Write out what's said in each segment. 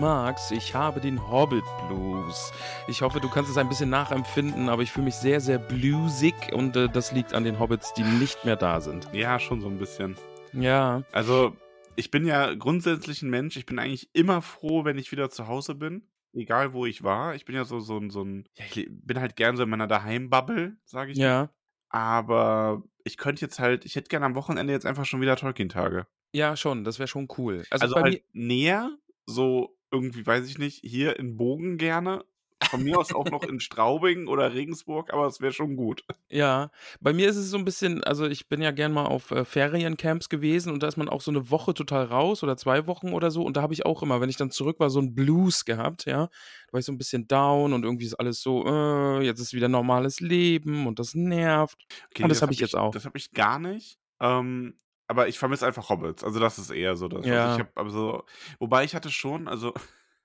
magst, ich habe den Hobbit Blues. Ich hoffe, du kannst es ein bisschen nachempfinden, aber ich fühle mich sehr, sehr bluesig und äh, das liegt an den Hobbits, die nicht mehr da sind. Ja, schon so ein bisschen. Ja. Also, ich bin ja grundsätzlich ein Mensch. Ich bin eigentlich immer froh, wenn ich wieder zu Hause bin. Egal, wo ich war. Ich bin ja so, so, ein- so ein. Ja, ich bin halt gern so in meiner Daheim-Bubble, sage ich. mal. Ja. Aber ich könnte jetzt halt. Ich hätte gerne am Wochenende jetzt einfach schon wieder Tolkien-Tage. Ja, schon, das wäre schon cool. Also, Also, bei halt mir, näher, so irgendwie, weiß ich nicht, hier in Bogen gerne. Von mir aus auch noch in Straubing oder Regensburg, aber es wäre schon gut. ja, bei mir ist es so ein bisschen, also ich bin ja gern mal auf äh, Feriencamps gewesen und da ist man auch so eine Woche total raus oder zwei Wochen oder so und da habe ich auch immer, wenn ich dann zurück war, so ein Blues gehabt, ja. Da war ich so ein bisschen down und irgendwie ist alles so, äh, jetzt ist wieder normales Leben und das nervt. Okay, Und das nee, habe ich jetzt auch. Das habe ich gar nicht. Ähm, aber ich vermisse einfach Hobbits. Also das ist eher so das. Ja. Also ich habe also, wobei ich hatte schon, also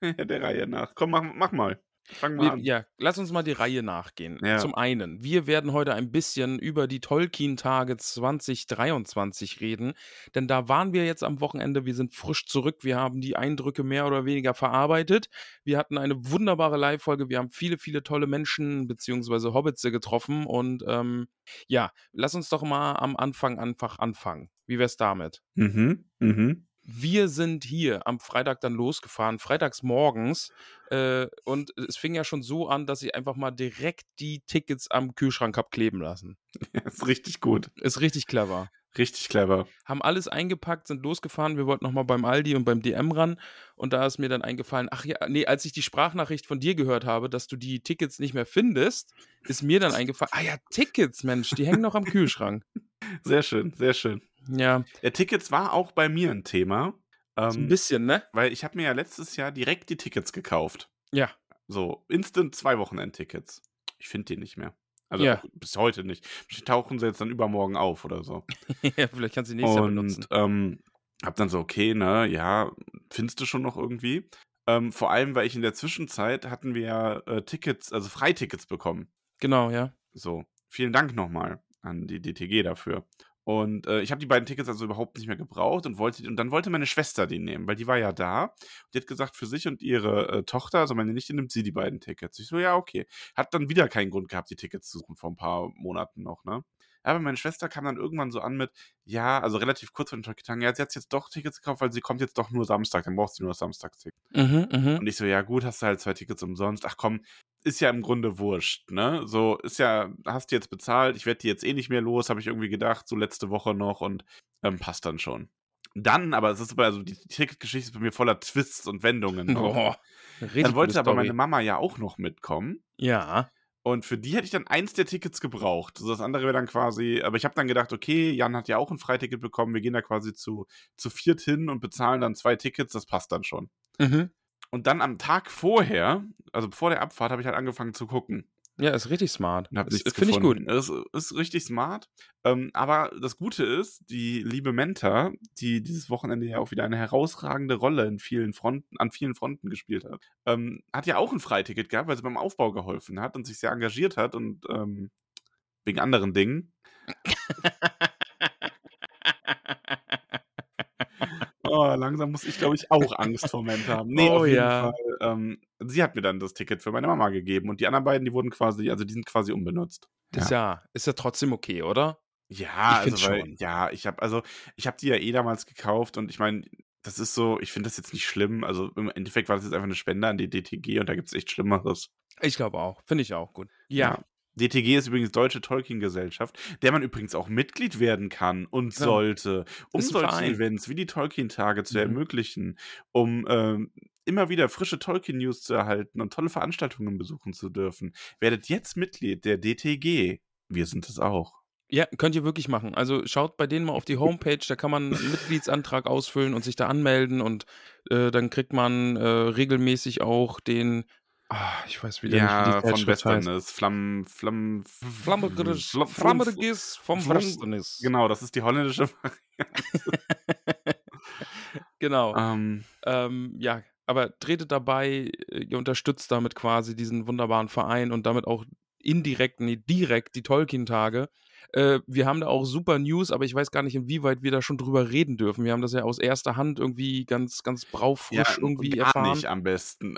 der Reihe nach. Komm, mach, mach mal. Fang mal Wir, an. ja, lass uns mal die Reihe nachgehen. Ja. Zum einen, wir werden heute ein bisschen über die Tolkien-Tage 2023 reden, denn da waren wir jetzt am Wochenende, wir sind frisch zurück, wir haben die Eindrücke mehr oder weniger verarbeitet. Wir hatten eine wunderbare Live-Folge, wir haben viele, viele tolle Menschen bzw. Hobbits getroffen und ähm, ja, lass uns doch mal am Anfang einfach anfangen. Wie wär's damit? Mhm, mhm. Wir sind hier am Freitag dann losgefahren, freitags morgens. Äh, und es fing ja schon so an, dass ich einfach mal direkt die Tickets am Kühlschrank hab kleben lassen. ist richtig gut. Ist richtig clever. Richtig clever. Haben alles eingepackt, sind losgefahren. Wir wollten nochmal beim Aldi und beim DM ran. Und da ist mir dann eingefallen, ach ja, nee, als ich die Sprachnachricht von dir gehört habe, dass du die Tickets nicht mehr findest, ist mir dann eingefallen, ah ja, Tickets, Mensch, die hängen noch am Kühlschrank. Sehr schön, sehr schön. Ja, Ja, Tickets war auch bei mir ein Thema. so ein Ähm, bisschen, ne? weil ich habe mir ja letztes Jahr direkt die Tickets gekauft. Ja. So, instant zwei Wochenendtickets. Ich finde die nicht mehr. Also Ja. bis heute nicht. Vielleicht tauchen sie jetzt dann übermorgen auf oder so. ja vielleicht kannst du die nächstes Jahr benutzen. Und ähm, hab dann so, okay, ne, ja, findest du schon noch irgendwie? Ähm, vor allem, weil ich in der Zwischenzeit hatten wir ja äh, Tickets, also Freitickets bekommen. Genau, ja. So, vielen Dank nochmal an die DTG dafür. Und äh, ich habe die beiden Tickets also überhaupt nicht mehr gebraucht und wollte und dann wollte meine Schwester die nehmen, weil die war ja da. Und die hat gesagt, für sich und ihre äh, Tochter, also meine Nichte, nimmt sie die beiden Tickets. Ich so, ja, okay. Hat dann wieder keinen Grund gehabt, die Tickets zu suchen, vor ein paar Monaten noch, ne? Aber meine Schwester kam dann irgendwann so an mit, ja, also relativ kurz vor den Tolkien ja, sie hat jetzt doch Tickets gekauft, weil sie kommt jetzt doch nur Samstag, dann braucht sie nur das Samstagsticket. Mhm, mhm. Und ich so, ja gut, hast du halt zwei Tickets umsonst. Ach komm, ist ja im Grunde wurscht, ne? So, ist ja, hast du jetzt bezahlt, ich werde die jetzt eh nicht mehr los, habe ich irgendwie gedacht, so letzte Woche noch und ähm, passt dann schon. Dann, aber es ist aber, also die Ticketgeschichte ist bei mir voller Twists und Wendungen. Boah, richtig dann wollte aber meine Mama ja auch noch mitkommen. Ja. Und für die hätte ich dann eins der Tickets gebraucht. Also das andere wäre dann quasi, aber ich habe dann gedacht, okay, Jan hat ja auch ein Freiticket bekommen, wir gehen da quasi zu, zu viert hin und bezahlen dann zwei Tickets, das passt dann schon. Mhm. Und dann am Tag vorher, also vor der Abfahrt, habe ich halt angefangen zu gucken. Ja, ist richtig smart. Und nichts Finde ich gut. Das ist richtig smart. Ähm, aber das Gute ist, die liebe Menta, die dieses Wochenende ja auch wieder eine herausragende Rolle in vielen Fronten, an vielen Fronten gespielt hat, ähm, hat ja auch ein Freiticket gehabt, weil sie beim Aufbau geholfen hat und sich sehr engagiert hat und ähm, wegen anderen Dingen. Oh, langsam muss ich, glaube ich, auch Angst vor Menta haben. Nee, Oh, auf jeden ja. Fall. Ähm, sie hat mir dann das Ticket für meine Mama gegeben und die anderen beiden, die wurden quasi, also die sind quasi unbenutzt. Ist ja, ist ja trotzdem okay, oder? Ja, Ich also weil, schon. ja, ich habe also ich habe die ja eh damals gekauft und ich meine, das ist so, ich finde das jetzt nicht schlimm. Also im Endeffekt war das jetzt einfach eine Spende an die DTG und da gibt es echt Schlimmeres. Ich glaube auch. Finde ich auch gut. Ja. Ja. DTG ist übrigens Deutsche Tolkien-Gesellschaft, der man übrigens auch Mitglied werden kann und Ja. sollte, um solche Verein. Events wie die Tolkien-Tage zu Mhm. ermöglichen, um ähm, immer wieder frische Tolkien-News zu erhalten und tolle Veranstaltungen besuchen zu dürfen. Werdet jetzt Mitglied der DTG. Wir sind es auch. Ja, könnt ihr wirklich machen. Also schaut bei denen mal auf die Homepage, da kann man einen Mitgliedsantrag ausfüllen und sich da anmelden und äh, dann kriegt man äh, regelmäßig auch den, ah, ich weiß wieder nicht, wie Ja, die von. Westernis. Flamm, Flamm, Flammergis Flam- Flammergis vom Westernis. Genau, das ist die holländische. Genau. ähm, Ähm, ja, aber tretet dabei, äh, ihr unterstützt damit quasi diesen wunderbaren Verein und damit auch indirekt, nee, direkt die Tolkien-Tage. Äh, wir haben da auch super News, aber ich weiß gar nicht, inwieweit wir da schon drüber reden dürfen. Wir haben das ja aus erster Hand irgendwie ganz, ganz ja, braufrisch irgendwie gar erfahren. nicht am besten.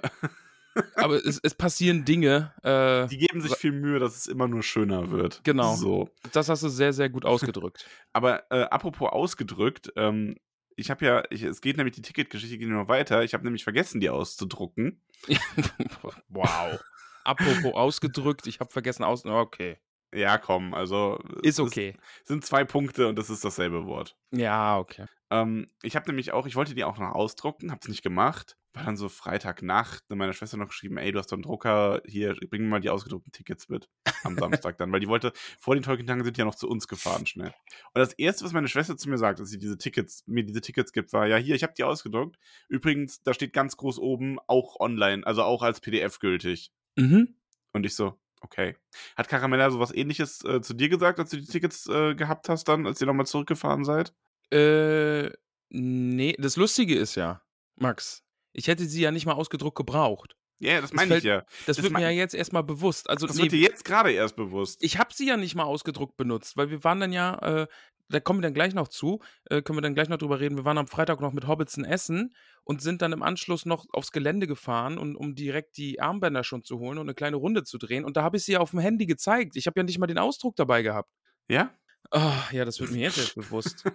Aber es, es passieren Dinge. Äh, Die geben sich viel Mühe, dass es immer nur schöner wird. Genau. So. das hast du sehr, sehr gut ausgedrückt. Aber äh, apropos ausgedrückt, ähm, ich habe ja, ich, es geht nämlich die Ticketgeschichte geht noch weiter. Ich habe nämlich vergessen, die auszudrucken. wow. Apropos ausgedrückt, ich habe vergessen aus. Okay. Ja, komm, also Ist es okay. sind zwei Punkte und das ist dasselbe Wort. Ja, okay. Ähm, ich habe nämlich auch, ich wollte die auch noch ausdrucken, habe es nicht gemacht. War dann so Freitagnacht, dann meiner Schwester noch geschrieben, ey, du hast doch einen Drucker, hier, bring mir mal die ausgedruckten Tickets mit. Am Samstag dann, weil die wollte, vor den Tolkien-Tagen sind die ja noch zu uns gefahren, schnell. Und das Erste, was meine Schwester zu mir sagt, dass sie diese Tickets, mir diese Tickets gibt, war, ja, hier, ich habe die ausgedruckt. Übrigens, da steht ganz groß oben, auch online, also auch als PDF gültig. Mhm. Und ich so, okay. Hat Caramella sowas ähnliches äh, zu dir gesagt, als du die Tickets äh, gehabt hast, dann, als ihr nochmal zurückgefahren seid? Äh, nee, das Lustige ist ja, Max, ich hätte sie ja nicht mal ausgedruckt gebraucht. Ja, das Das meine ich ja. Das, Das wird mir ja jetzt erstmal bewusst. Also, Das nee, wird dir jetzt gerade erst bewusst. ich habe sie ja nicht mal ausgedruckt benutzt, weil wir waren dann ja, äh, da kommen wir dann gleich noch zu, äh, können wir dann gleich noch drüber reden. Wir waren am Freitag noch mit Hobbitson essen und sind dann im Anschluss noch aufs Gelände gefahren, und, um direkt die Armbänder schon zu holen und eine kleine Runde zu drehen. Und da habe ich sie ja auf dem Handy gezeigt. Ich habe ja nicht mal den Ausdruck dabei gehabt. Ja? Ah, ja, das wird mir jetzt erst bewusst.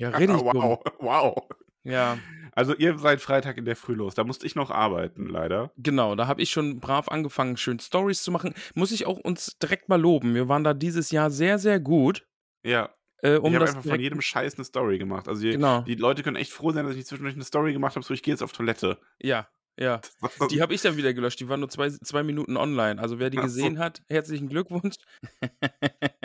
Ja, richtig dumm. wow, wow. Ja, Also ihr seid Freitag in der Früh los. Da musste ich noch arbeiten, leider. Genau, da habe ich schon brav angefangen, schön Stories zu machen. Muss ich auch uns direkt mal loben. Wir waren da dieses Jahr sehr, sehr gut. Ja. Äh, um ich habe einfach von jedem Scheiß eine Story gemacht. Also die, Genau. die Leute können echt froh sein, dass ich zwischendurch eine Story gemacht habe, so ich gehe jetzt auf Toilette. Ja, ja. Die habe ich dann wieder gelöscht. Die war nur zwei, zwei Minuten online. Also wer die gesehen hat, herzlichen Glückwunsch.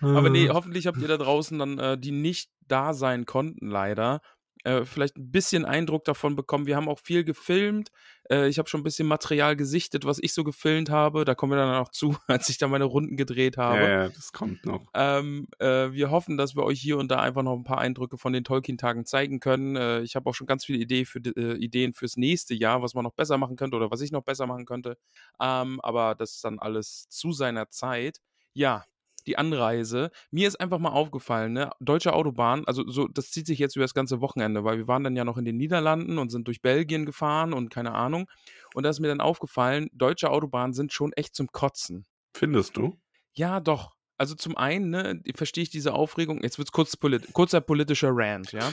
Aber nee, hoffentlich habt ihr da draußen dann, äh, die nicht da sein konnten, leider, äh, vielleicht ein bisschen Eindruck davon bekommen. Wir haben auch viel gefilmt. Äh, ich habe schon ein bisschen Material gesichtet, was ich so gefilmt habe. Da kommen wir dann auch zu, als ich da meine Runden gedreht habe. ja, ja, das kommt noch. Ähm, äh, wir hoffen, dass wir euch hier und da einfach noch ein paar Eindrücke von den Tolkien-Tagen zeigen können. Äh, ich habe auch schon ganz viele Idee für, äh, Ideen fürs nächste Jahr, was man noch besser machen könnte oder was ich noch besser machen könnte. Ähm, aber das ist dann alles zu seiner Zeit. Ja, die Anreise. Mir ist einfach mal aufgefallen, ne? Deutsche Autobahn, also so, das zieht sich jetzt über das ganze Wochenende, weil wir waren dann ja noch in den Niederlanden und sind durch Belgien gefahren und keine Ahnung. Und da ist mir dann aufgefallen, deutsche Autobahnen sind schon echt zum Kotzen. Findest du? Ja, doch. Also zum einen, ne, verstehe ich diese Aufregung. Jetzt wird es kurz polit kurzer politischer Rant, ja.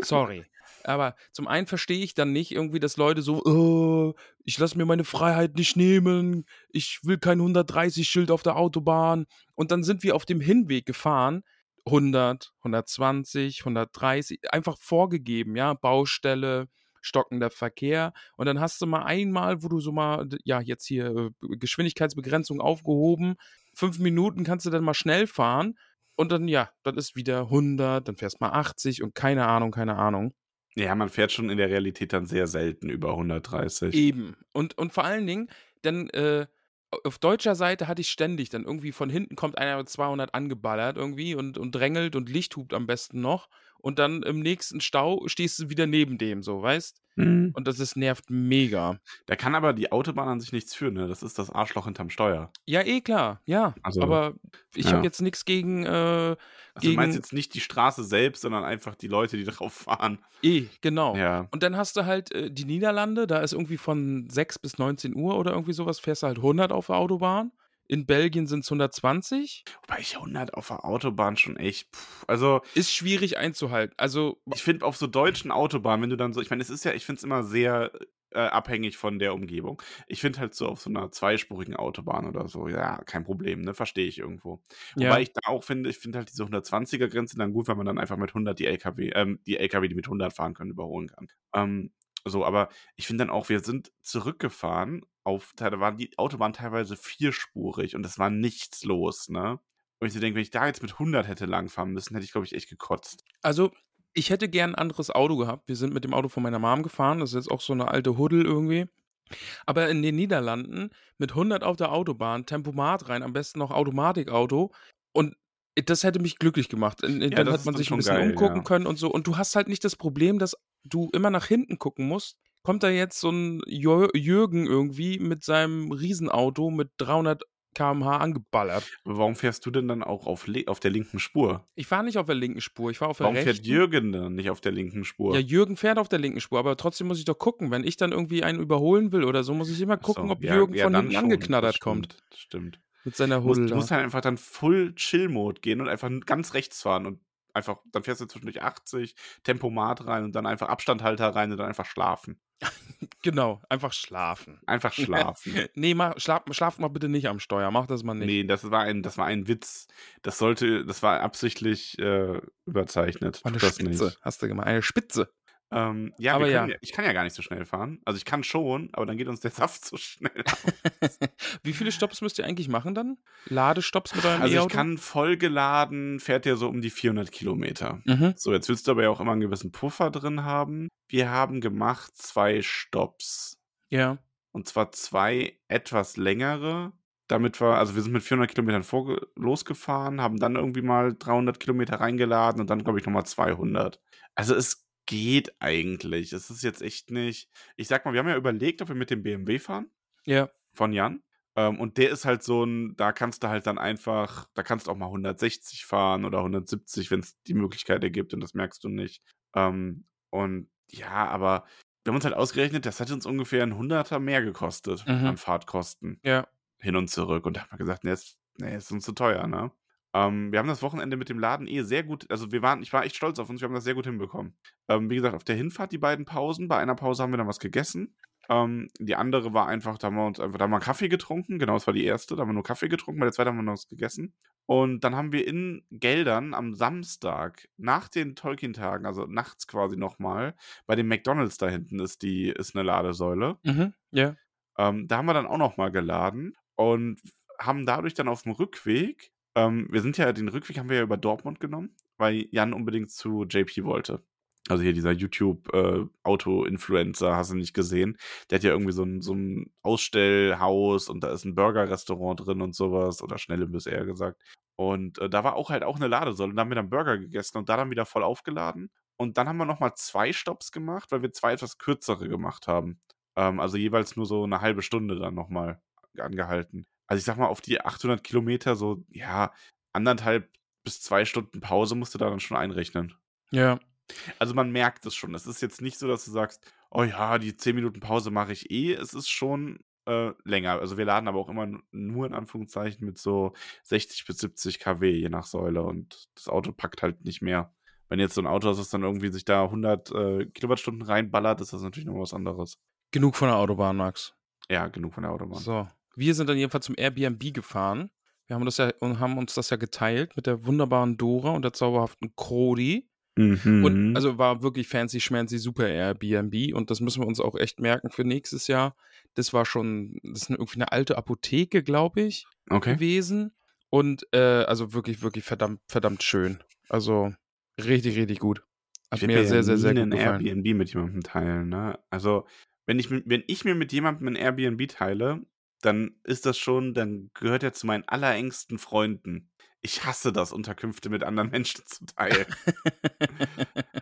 Sorry. Aber zum einen verstehe ich dann nicht irgendwie, dass Leute so, oh, ich lasse mir meine Freiheit nicht nehmen, ich will kein 130-Schild auf der Autobahn. Und dann sind wir auf dem Hinweg gefahren, 100, 120, 130, einfach vorgegeben, ja, Baustelle, stockender Verkehr. Und dann hast du mal einmal, wo du so mal, ja, jetzt hier äh, Geschwindigkeitsbegrenzung aufgehoben, fünf Minuten kannst du dann mal schnell fahren. Und dann, ja, dann ist wieder 100, dann fährst mal 80 und keine Ahnung, keine Ahnung. Ja, man fährt schon in der Realität dann sehr selten über 130. Eben. Und, und vor allen Dingen, dann äh, auf deutscher Seite hatte ich ständig dann irgendwie von hinten kommt einer mit 200 angeballert irgendwie und, und drängelt und Licht hupt am besten noch. Und dann im nächsten Stau stehst du wieder neben dem, so, weißt? Mhm. Und das ist, nervt mega. Da kann aber die Autobahn an sich nichts für, ne? Das ist das Arschloch hinterm Steuer. Ja, eh klar, ja. Also, aber ich ja. habe jetzt nichts gegen, äh, Also du gegen meinst jetzt nicht die Straße selbst, sondern einfach die Leute, die drauf fahren. eh, genau. Ja. Und dann hast du halt äh, die Niederlande, da ist irgendwie von 6 bis 19 Uhr oder irgendwie sowas, fährst du halt 100 auf der Autobahn. In Belgien sind es 120. Wobei ich 100 auf der Autobahn schon echt. Pff, also. Ist schwierig einzuhalten. Also. Ich finde auf so deutschen Autobahnen, wenn du dann so. Ich meine, es ist ja, ich finde es immer sehr äh, abhängig von der Umgebung. Ich finde halt so auf so einer zweispurigen Autobahn oder so, ja, kein Problem, ne? Verstehe ich irgendwo. Ja. Wobei ich da auch finde, ich finde halt diese 120er-Grenze dann gut, wenn man dann einfach mit 100 die LKW, ähm, die LKW, die mit 100 fahren können, überholen kann. Ähm, so, aber ich finde dann auch, wir sind zurückgefahren auf, da waren die Autobahn teilweise vierspurig und es war nichts los, ne? Und ich so denke, wenn ich da jetzt mit 100 hätte langfahren müssen, hätte ich, glaube ich, echt gekotzt. Also, ich hätte gern ein anderes Auto gehabt. Wir sind mit dem Auto von meiner Mom gefahren. Das ist jetzt auch so eine alte Huddel irgendwie. Aber in den Niederlanden mit 100 auf der Autobahn, Tempomat rein, am besten noch Automatikauto. Und das hätte mich glücklich gemacht. In, in, Ja, dann ist man sich ein bisschen geil, umgucken ja. können und so. Und du hast halt nicht das Problem, dass du immer nach hinten gucken musst. Kommt da jetzt so ein Jür Jürgen irgendwie mit seinem Riesenauto mit 300 km/h angeballert? Warum fährst du denn dann auch auf, auf der linken Spur? Ich war nicht auf der linken Spur, ich war auf der Warum rechten. fährt Jürgen dann nicht auf der linken Spur? Ja, Jürgen fährt auf der linken Spur, aber trotzdem muss ich doch gucken. Wenn ich dann irgendwie einen überholen will oder so, muss ich immer Ach so, gucken, ob ja, Jürgen ja, von hinten schon, das angeknattert kommt. stimmt, Das stimmt. Mit seiner Huddel du musst halt einfach dann Full Chill-Mode gehen und einfach ganz rechts fahren und einfach, dann fährst du zwischendurch 80, Tempomat rein und dann einfach Abstandhalter rein und dann einfach schlafen. Genau, einfach schlafen. Einfach schlafen. nee, mach, schlaf, schlaf mal bitte nicht am Steuer. Mach das mal nicht. nee, das war ein, das war ein Witz. Das sollte, das war absichtlich äh, überzeichnet. Eine Spitze, hast du gemacht. Eine Spitze. Ähm, ja, Aber ja. ja. ich kann ja gar nicht so schnell fahren. Also ich kann schon, aber dann geht uns der Saft so schnell. Wie viele Stops müsst ihr eigentlich machen dann? Ladestopps mit eurem Also ich E-Auto? kann vollgeladen, fährt ja so um die 400 Kilometer. Mhm. So, jetzt willst du aber ja auch immer einen gewissen Puffer drin haben. Wir haben gemacht zwei Stops. Ja. Und zwar zwei etwas längere. Damit wir, also wir sind mit 400 Kilometern vorge- losgefahren, haben dann irgendwie mal 300 Kilometer reingeladen und dann, glaube ich, nochmal 200. Also es geht eigentlich. Es ist jetzt echt nicht. Ich sag mal, wir haben ja überlegt, ob wir mit dem BMW fahren Ja. von Jan. Ähm, und der ist halt so ein, da kannst du halt dann einfach, da kannst du auch mal 160 fahren oder 170, wenn es die Möglichkeit ergibt und das merkst du nicht. Ähm, und ja, aber wir haben uns halt ausgerechnet, das hat uns ungefähr ein Hunderter mehr gekostet Mhm. an Fahrtkosten Ja. hin und zurück. Und da haben wir gesagt, nee, ist, nee, ist uns zu teuer, ne? Ähm, wir haben das Wochenende mit dem Laden eh sehr gut, also wir waren, ich war echt stolz auf uns, wir haben das sehr gut hinbekommen. Ähm, wie gesagt, auf der Hinfahrt die beiden Pausen, bei einer Pause haben wir dann was gegessen. Ähm, die andere war einfach, da haben wir uns einfach, da haben wir Kaffee getrunken, genau, das war die erste, da haben wir nur Kaffee getrunken, bei der zweiten haben wir noch was gegessen. Und dann haben wir in Geldern am Samstag, nach den Tolkien-Tagen, also nachts quasi nochmal, bei dem McDonalds da hinten ist die, ist eine Ladesäule. Mhm. Ja. Ähm, da haben wir dann auch nochmal geladen und haben dadurch dann auf dem Rückweg, ähm, wir sind ja, den Rückweg haben wir ja über Dortmund genommen, weil Jan unbedingt zu JP wollte. Also hier dieser YouTube-Auto-Influencer, hast du nicht gesehen. Der hat ja irgendwie so ein, so ein Ausstellhaus und da ist ein Burger-Restaurant drin und sowas. Oder Schnellimbiss eher gesagt. Und äh, da war auch halt auch eine Ladesäule. Und da haben wir dann Burger gegessen und da dann wieder voll aufgeladen. Und dann haben wir nochmal zwei Stops gemacht, weil wir zwei etwas kürzere gemacht haben. Ähm, also jeweils nur so eine halbe Stunde dann nochmal angehalten. Also ich sag mal, auf die 800 Kilometer so, ja, anderthalb bis zwei Stunden Pause musst du da dann schon einrechnen. Ja. Also man merkt es schon. Es ist jetzt nicht so, dass du sagst, oh ja, die 10 Minuten Pause mache ich eh. Es ist schon äh, länger. Also wir laden aber auch immer nur in Anführungszeichen mit so 60 bis 70 kW je nach Säule und das Auto packt halt nicht mehr. Wenn jetzt so ein Auto ist, das dann irgendwie sich da 100 äh, Kilowattstunden reinballert, ist das natürlich noch was anderes. Genug von der Autobahn, Max. Ja, genug von der Autobahn. So. Wir sind dann jedenfalls zum Airbnb gefahren. Wir haben, das ja, und haben uns das ja geteilt mit der wunderbaren Dora und der zauberhaften Krodi. Mhm. Und also war wirklich fancy, schmancy, super Airbnb. Und das müssen wir uns auch echt merken für nächstes Jahr. Das war schon, das ist irgendwie eine alte Apotheke, glaube ich, okay. gewesen. Und äh, also wirklich, wirklich verdammt, verdammt schön. Also richtig, richtig gut. Hat Ich mir sehr, sehr, sehr gut ein gefallen. Airbnb mit jemandem teilen, ne? Also, wenn ich, wenn ich mir mit jemandem ein Airbnb teile, dann ist das schon, dann gehört er zu meinen allerengsten Freunden. Ich hasse das, Unterkünfte mit anderen Menschen zu teilen.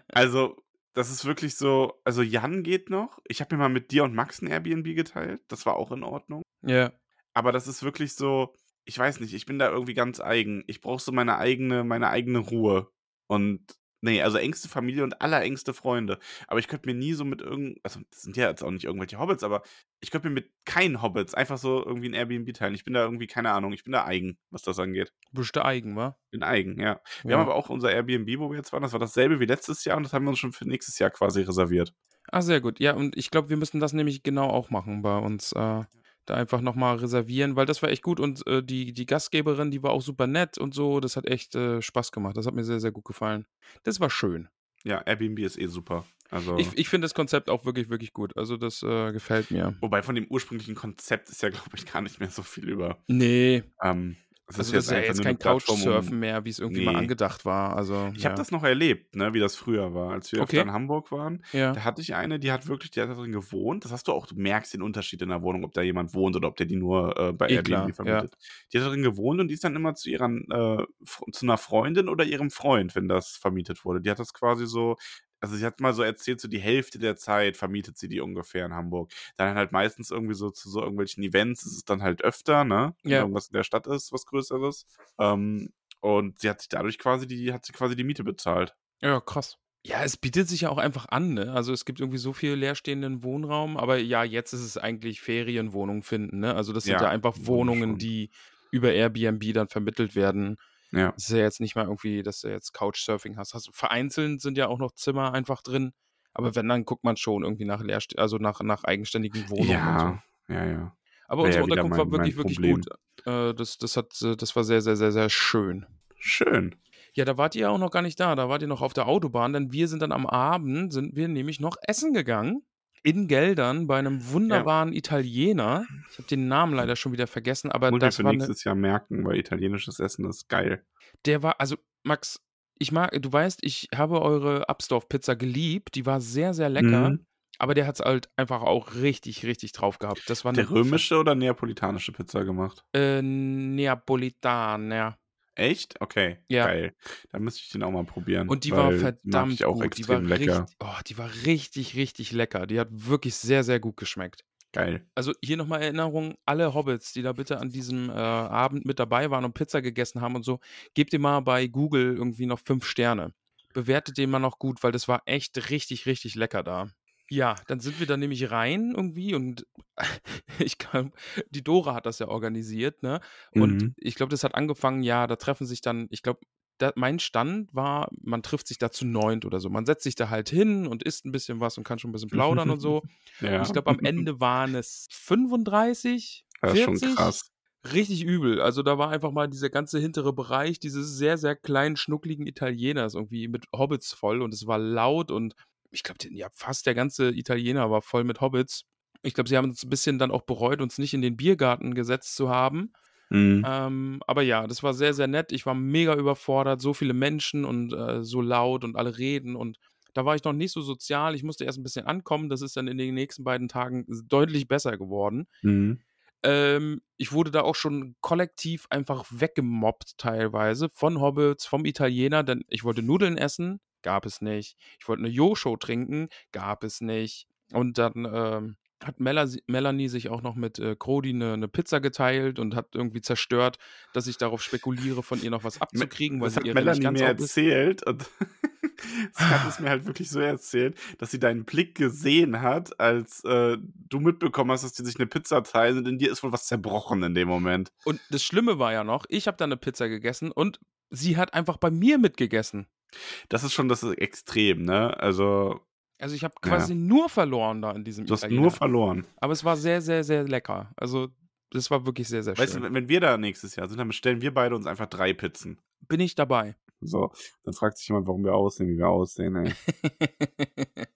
also, das ist wirklich so, also Jan geht noch. Ich habe mir mal mit dir und Max ein Airbnb geteilt. Das war auch in Ordnung. ja. Aber das ist wirklich so, ich weiß nicht, ich bin da irgendwie ganz eigen. Ich brauche so meine eigene, meine eigene Ruhe. Und Nee, also engste Familie und allerengste Freunde. Aber ich könnte mir nie so mit irgend also, das sind ja jetzt auch nicht irgendwelche Hobbits, aber ich könnte mir mit keinen Hobbits einfach so irgendwie 'n Airbnb teilen. Ich bin da irgendwie keine Ahnung, ich bin da eigen, was das angeht. Bist du eigen, wa? Bin eigen, ja. Wir Ja. haben aber auch unser Airbnb, wo wir jetzt waren, das war dasselbe wie letztes Jahr und das haben wir uns schon für nächstes Jahr quasi reserviert. Ah, sehr gut. Ja, und ich glaube, wir müssen das nämlich genau auch machen bei uns, äh, da einfach noch mal reservieren, weil das war echt gut und, äh, die die Gastgeberin, die war auch super nett und so. Das hat echt, äh, Spaß gemacht. Das hat mir sehr, sehr gut gefallen. Das war schön. Ja, Airbnb ist eh super. Also Ich ich finde das Konzept auch wirklich, wirklich gut. Also, das, äh, gefällt mir. wobei von dem ursprünglichen Konzept ist ja, glaube ich, gar nicht mehr so viel über. Ne. Ähm, es Also, das ist ja jetzt kein um Couchsurfen mehr, wie's irgendwie mal Ne. angedacht war. Also, Ich ja. habe das noch erlebt, ne, wie das früher war. Als wir Okay. in Hamburg waren, Ja. da hatte ich eine, die hat wirklich die hat da drin gewohnt. Das hast du auch, du merkst den Unterschied in der Wohnung, ob da jemand wohnt oder ob der die nur, äh, bei Eh Airbnb klar, ja. vermietet. Die hat da drin gewohnt und die ist dann immer zu ihrer äh, zu 'ner Freundin oder ihrem Freund, wenn das vermietet wurde. Die hat das quasi so also, sie hat mal so erzählt, so die Hälfte der Zeit vermietet sie die ungefähr in Hamburg. Dann halt meistens irgendwie so zu so irgendwelchen Events ist es dann halt öfter, ne, wenn Ja. irgendwas in der Stadt ist, was Größeres. Ähm, und sie hat sich dadurch quasi die hat sie quasi die Miete bezahlt. Ja, krass. Ja, es bietet sich ja auch einfach an, ne? Also, es gibt irgendwie so viel leerstehenden Wohnraum, aber ja, jetzt ist es eigentlich Ferienwohnungen finden, ne? Also, das sind ja, Ja, einfach Wohnungen, schon. die über Airbnb dann vermittelt werden. Ja. Es ist ja jetzt nicht mal irgendwie, dass du jetzt Couchsurfing hast. Hast vereinzelt sind ja auch noch Zimmer einfach drin, aber wenn, dann guckt man schon irgendwie nach leerst also, nach nach eigenständigen Wohnungen und so. Ja, ja, ja. Aber Wäre unsere ja Unterkunft mein war wirklich, wirklich gut. Äh, das das hat äh, das war sehr, sehr, sehr, sehr schön. Schön. Ja, da wart ihr ja auch noch gar nicht da. Da wart ihr noch auf der Autobahn, denn wir sind dann am Abend sind wir nämlich noch essen gegangen in Geldern bei 'nem Ja. wunderbaren Italiener. Ich habe den Namen leider schon wieder vergessen, aber mir das für war nächstes Jahr merken, weil italienisches Essen ist geil. Der war also, Max, ich mag du weißt, ich habe eure Upstorf-Pizza geliebt. Die war sehr, sehr lecker, Mhm. aber der hat's halt einfach auch richtig, richtig drauf gehabt. Das war Der römische oder neapolitanische Pizza gemacht? Äh, Neapolitaner. Echt? Okay, Ja. geil. Dann müsste ich den auch mal probieren, Und die war verdammt gut. Die war extrem lecker. richt oh, die war richtig, richtig lecker. Die hat wirklich sehr, sehr gut geschmeckt. Geil. Also, hier noch mal Erinnerung, alle Hobbits, die da bitte an diesem, äh, Abend mit dabei waren und Pizza gegessen haben und so, gebt dem mal bei Google irgendwie noch 5 Sterne. Bewertet den mal noch gut, weil das war echt richtig, richtig lecker da. Ja, dann sind wir da nämlich rein irgendwie und ich kam die Dora hat das ja organisiert, ne? Und Mhm. ich glaube, das hat angefangen, ja, da treffen sich dann ich glaube, mein Stand war, man trifft sich da zu neunt oder so. Man setzt sich da halt hin und isst 'n bisschen was und kann schon 'n bisschen plaudern und so. Und Ja. ich glaube, am Ende waren es 35, Das ist schon 40? krass. Richtig übel. Also, da war einfach mal dieser ganze hintere Bereich dieses sehr, sehr kleinen, schnuckligen Italieners irgendwie mit Hobbits voll und es war laut und ich glaube, ja, fast der ganze Italiener war voll mit Hobbits. Ich glaube, sie haben es 'n bisschen dann auch bereut, uns nicht in den Biergarten gesetzt zu haben. Mhm. Ähm, aber ja, das war sehr, sehr nett. Ich war mega überfordert, so viele Menschen und, äh, so laut und alle reden und da war ich noch nicht so sozial. Ich musste erst 'n bisschen ankommen. Das ist dann in den nächsten beiden Tagen deutlich besser geworden. Mhm. Ähm, ich wurde da auch schon kollektiv einfach weggemobbt teilweise von Hobbits, vom Italiener, denn ich wollte Nudeln essen, gab es nicht. Ich wollte 'ne Jo-Show trinken, gab es nicht. Und dann, ähm, hat Melanie sich auch noch mit, äh, Crodi 'ne 'ne Pizza geteilt und hat irgendwie zerstört, dass ich darauf spekuliere, von ihr noch was abzukriegen, weil das sie hat Melanie mir erzählt und sie hat es mir halt wirklich so erzählt, dass sie deinen Blick gesehen hat, als, äh, du mitbekommen hast, dass die sich 'ne Pizza teilen und in dir ist wohl was zerbrochen in dem Moment. Und das Schlimme war ja noch, ich habe da 'ne Pizza gegessen und sie hat einfach bei mir mitgegessen. Das ist schon das ist extrem, ne? Also Also, ich habe Ja. quasi nur verloren da in diesem Du hast Italiener. nur verloren. Aber es war sehr, sehr, sehr lecker. Also, das war wirklich sehr, sehr Weißt du, schön. wenn wir da nächstes Jahr sind, dann bestellen wir beide uns einfach 3 Pizzen. Bin ich dabei. So, dann fragt sich jemand, warum wir aussehen, wie wir aussehen, ey.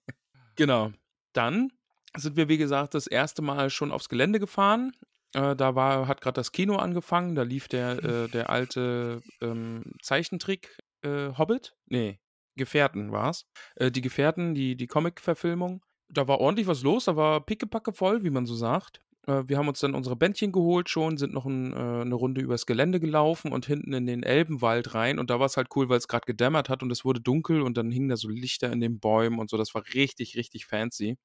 Genau. Dann sind wir, wie gesagt, das erste Mal schon aufs Gelände gefahren. Äh, da war hat grad das Kino angefangen. Da lief der, äh der alte, ähm, Zeichentrick, äh, Hobbit? Ne, Gefährten war's. Äh, die Gefährten, die die Comic-Verfilmung. Da war ordentlich was los. Da war pickepacke voll, wie man so sagt. Äh, wir haben uns dann unsere Bändchen geholt schon, sind noch 'n äh, 'ne Runde übers Gelände gelaufen und hinten in den Elbenwald rein. Und da war's halt cool, weil's grad gedämmert hat und es wurde dunkel und dann hingen da so Lichter in den Bäumen und so. Das war richtig, richtig fancy.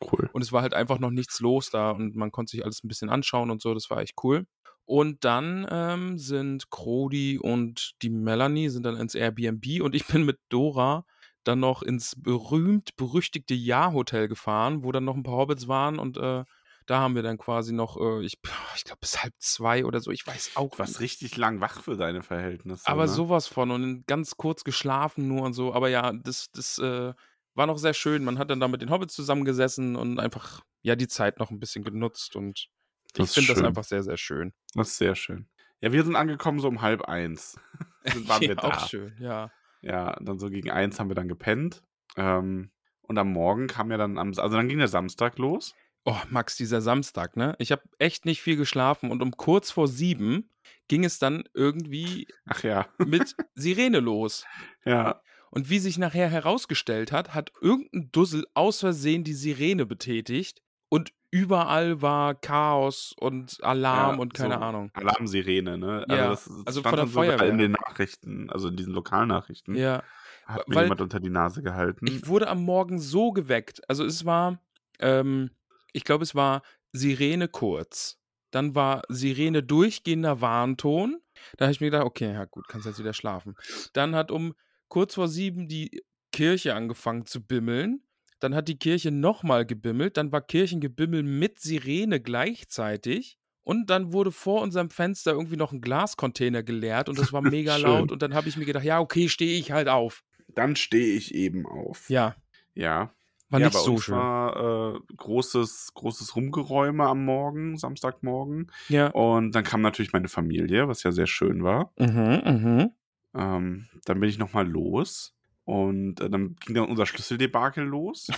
Cool. Und es war halt einfach noch nichts los da und man konnte sich alles 'n bisschen anschauen und so. Das war echt cool. Und dann, ähm, sind Crodi und die Melanie sind dann ins Airbnb und ich bin mit Dora dann noch ins berühmt-berüchtigte Jahrhotel gefahren, wo dann noch ein paar Hobbits waren und äh, da haben wir dann quasi noch, äh, ich, ich glaube, bis halb zwei oder so, ich weiß auch. Warst richtig lang wach für deine Verhältnisse. Aber ne? sowas von und ganz kurz geschlafen nur und so. Aber ja, das, das äh, war noch sehr schön. Man hat dann da mit den Hobbits zusammengesessen und einfach, ja, die Zeit noch ein bisschen genutzt und Das ich finde das einfach sehr, sehr schön. Das ist sehr schön. Ja, wir sind angekommen so um halb eins. Sind- waren wir ja, da. auch schön, ja. Ja, dann so gegen eins haben wir dann gepennt. Ähm, und am Morgen kam ja dann am, also dann ging der Samstag los. Oh, Max, dieser Samstag, ne? Ich habe echt nicht viel geschlafen und um kurz vor sieben ging es dann irgendwie Ach ja. mit Sirene los. Ja, Und wie sich nachher herausgestellt hat, hat irgendein Dussel aus Versehen die Sirene betätigt und überall war Chaos und Alarm ja, und keine so Ahnung. Alarmsirene, ne? Ja, das, das also von der Feuerwehr. in den Nachrichten, also in diesen Lokalnachrichten. Ja, Hat mir weil- jemand unter die Nase gehalten. ich wurde am Morgen so geweckt. Also es war, ähm, ich glaube, es war Sirene kurz. Dann war Sirene durchgehender Warnton. Da habe ich mir gedacht, okay, ja gut, kannst jetzt wieder schlafen. Dann hat um kurz vor sieben die Kirche angefangen zu bimmeln. Dann hat die Kirche nochmal gebimmelt. Dann war Kirchengebimmel mit Sirene gleichzeitig. Und dann wurde vor unserem Fenster irgendwie noch ein Glascontainer geleert und das war mega laut. Und dann habe ich mir gedacht, ja, okay, stehe ich halt auf. Dann stehe ich eben auf. Ja, Ja. war ja, nicht so schön. war äh, großes, großes Rumgeräume am Morgen, Samstagmorgen. ja. Und dann kam natürlich meine Familie, was ja sehr schön war. Mhm, mhm. Ähm, dann bin ich nochmal los. Und äh, dann ging dann unser Schlüsseldebakel los.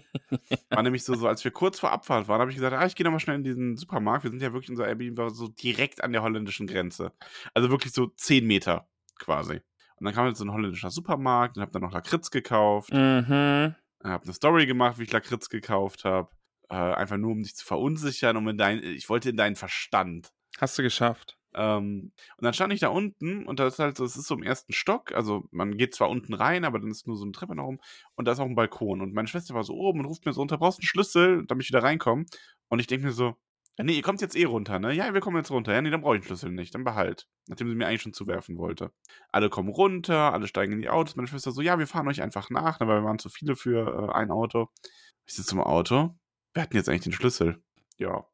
War nämlich so, so, als wir kurz vor Abfahrt waren, habe ich gesagt, ah, ich gehe nochmal schnell in diesen Supermarkt. Wir sind ja wirklich, unser Airbnb war so direkt an der holländischen Grenze. Also wirklich so 10 Meter quasi. Und dann kam jetzt so ein holländischer Supermarkt und habe dann noch Lakritz gekauft. Mhm. Habe eine Story gemacht, wie ich Lakritz gekauft habe. Äh, einfach nur, um dich zu verunsichern, um in dein, ich wollte in deinen Verstand. Hast du geschafft. Ähm, und dann stand ich da unten und da ist halt so, es ist so im ersten Stock, also man geht zwar unten rein, aber dann ist nur so eine Treppe nach oben und da ist auch ein Balkon. Und meine Schwester war so oben und ruft mir so unter, brauchst einen Schlüssel, damit ich wieder reinkomme. Und ich denke mir so, ja, nee, ihr kommt jetzt eh runter, ne? Ja, wir kommen jetzt runter. Ja, nee, dann brauche ich den Schlüssel nicht, dann behalt. Nachdem sie mir eigentlich schon zuwerfen wollte. Alle kommen runter, alle steigen in die Autos. Meine Schwester so, ja, wir fahren euch einfach nach, ne, weil wir waren zu viele für äh, ein Auto. Ich sitze im Auto. Wer hat denn jetzt eigentlich den Schlüssel? Ja.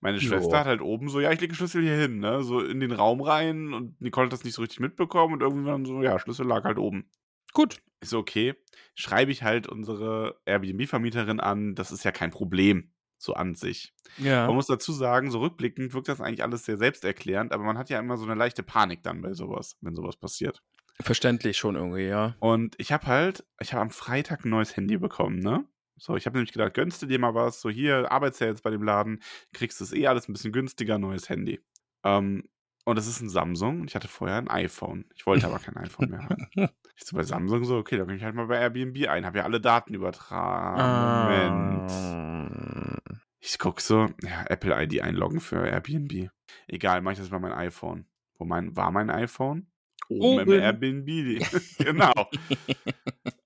Meine Jo. Schwester hat halt oben so, ja, ich lege Schlüssel hier hin, ne? So in den Raum rein und Nicole hat das nicht so richtig mitbekommen und irgendwann so, ja, Schlüssel lag halt oben. Gut. Ich so, okay, schreibe ich halt unsere Airbnb-Vermieterin an, das ist ja kein Problem, so an sich. Ja. Man muss dazu sagen, so rückblickend wirkt das eigentlich alles sehr selbsterklärend, aber man hat ja immer so eine leichte Panik dann bei sowas, wenn sowas passiert. Verständlich schon irgendwie, ja. Und ich habe halt, ich habe am Freitag ein neues Handy bekommen, ne? So, ich habe nämlich gedacht, gönnst du dir mal was? So, hier, arbeitest ja jetzt bei dem Laden, kriegst es eh alles ein bisschen günstiger, neues Handy. Ähm, und das ist ein Samsung. Ich hatte vorher ein iPhone. Ich wollte aber kein iPhone mehr haben. Ich so bei Samsung so, okay, dann kann ich halt mal bei Airbnb ein. Habe ja alle Daten übertragen. Moment. Ah. Ich guck so, ja, Apple ID einloggen für Airbnb. Egal, mache ich das bei meinem iPhone. Wo mein, war mein iPhone? Oben, Oben. im Airbnb. genau.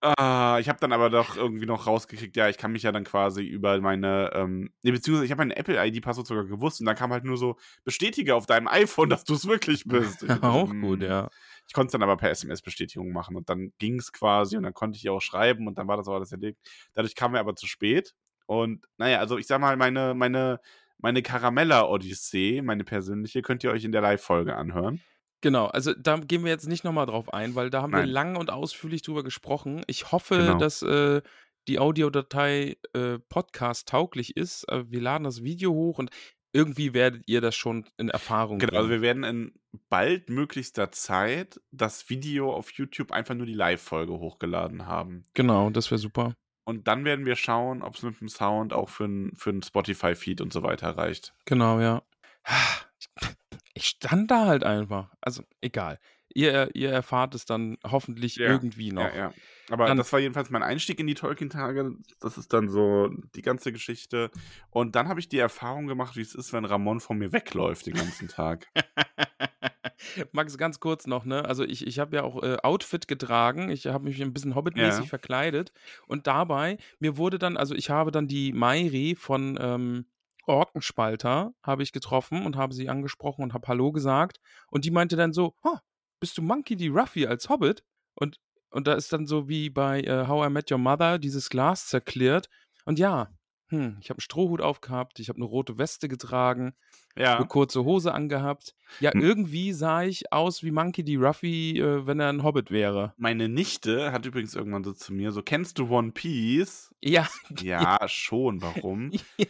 Ah, ich habe dann aber doch irgendwie noch rausgekriegt, ja, ich kann mich ja dann quasi über meine, ähm, nee, beziehungsweise ich habe meine Apple-ID-Passwort sogar gewusst und dann kam halt nur so, bestätige auf deinem iPhone, dass du es wirklich bist. Ich Auch hm. gut, ja. Ich konnte es dann aber per SMS-Bestätigung machen und dann ging es quasi und dann konnte ich auch schreiben und dann war das auch alles erledigt. Dadurch kam er aber zu spät und naja, also ich sag mal, meine, meine, meine Caramella-Odyssee, meine persönliche, könnt ihr euch in der Live-Folge anhören. Genau, also da gehen wir jetzt nicht nochmal drauf ein, weil da haben wir Nein. lang und ausführlich drüber gesprochen. Ich hoffe, Genau. dass äh, die Audiodatei äh, Podcast tauglich ist. Äh, wir laden das Video hoch und irgendwie werdet ihr das schon in Erfahrung Genau, also bringen. wir werden in bald möglichster Zeit das Video auf YouTube einfach nur die Live-Folge hochgeladen haben. Genau, das wäre super. Und dann werden wir schauen, ob es mit dem Sound auch für einen für Spotify-Feed und so weiter reicht. Genau, ja. Ich, ich stand da halt einfach. Also, egal. Ihr, ihr erfahrt es dann hoffentlich Ja, irgendwie noch. Ja, ja. Aber Dann- das war jedenfalls mein Einstieg in die Tolkien-Tage. Das ist dann so die ganze Geschichte. Und dann habe ich die Erfahrung gemacht, wie es ist, wenn Ramon von mir wegläuft den ganzen Tag. Max, ganz kurz noch, ne? Also ich, ich habe ja auch äh, Outfit getragen. Ich habe mich ein bisschen Hobbit-mäßig Ja. verkleidet. Und dabei, mir wurde dann, also ich habe dann die Mairi von ähm, Orkenspalter habe ich getroffen und habe sie angesprochen und habe Hallo gesagt. Und die meinte dann so, "Ha, bist du Monkey D. Ruffy als Hobbit? Und und da ist dann so wie bei äh, How I Met Your Mother dieses Glas zerklirrt. Und ja, hm, ich habe einen Strohhut aufgehabt, ich habe eine rote Weste getragen, Ja. eine kurze Hose angehabt. Ja, Hm. irgendwie sah ich aus wie Monkey D. Ruffy, äh, wenn er ein Hobbit wäre. Meine Nichte hat übrigens irgendwann so zu mir so, kennst du One Piece? Ja, Ja, schon. Warum? ja,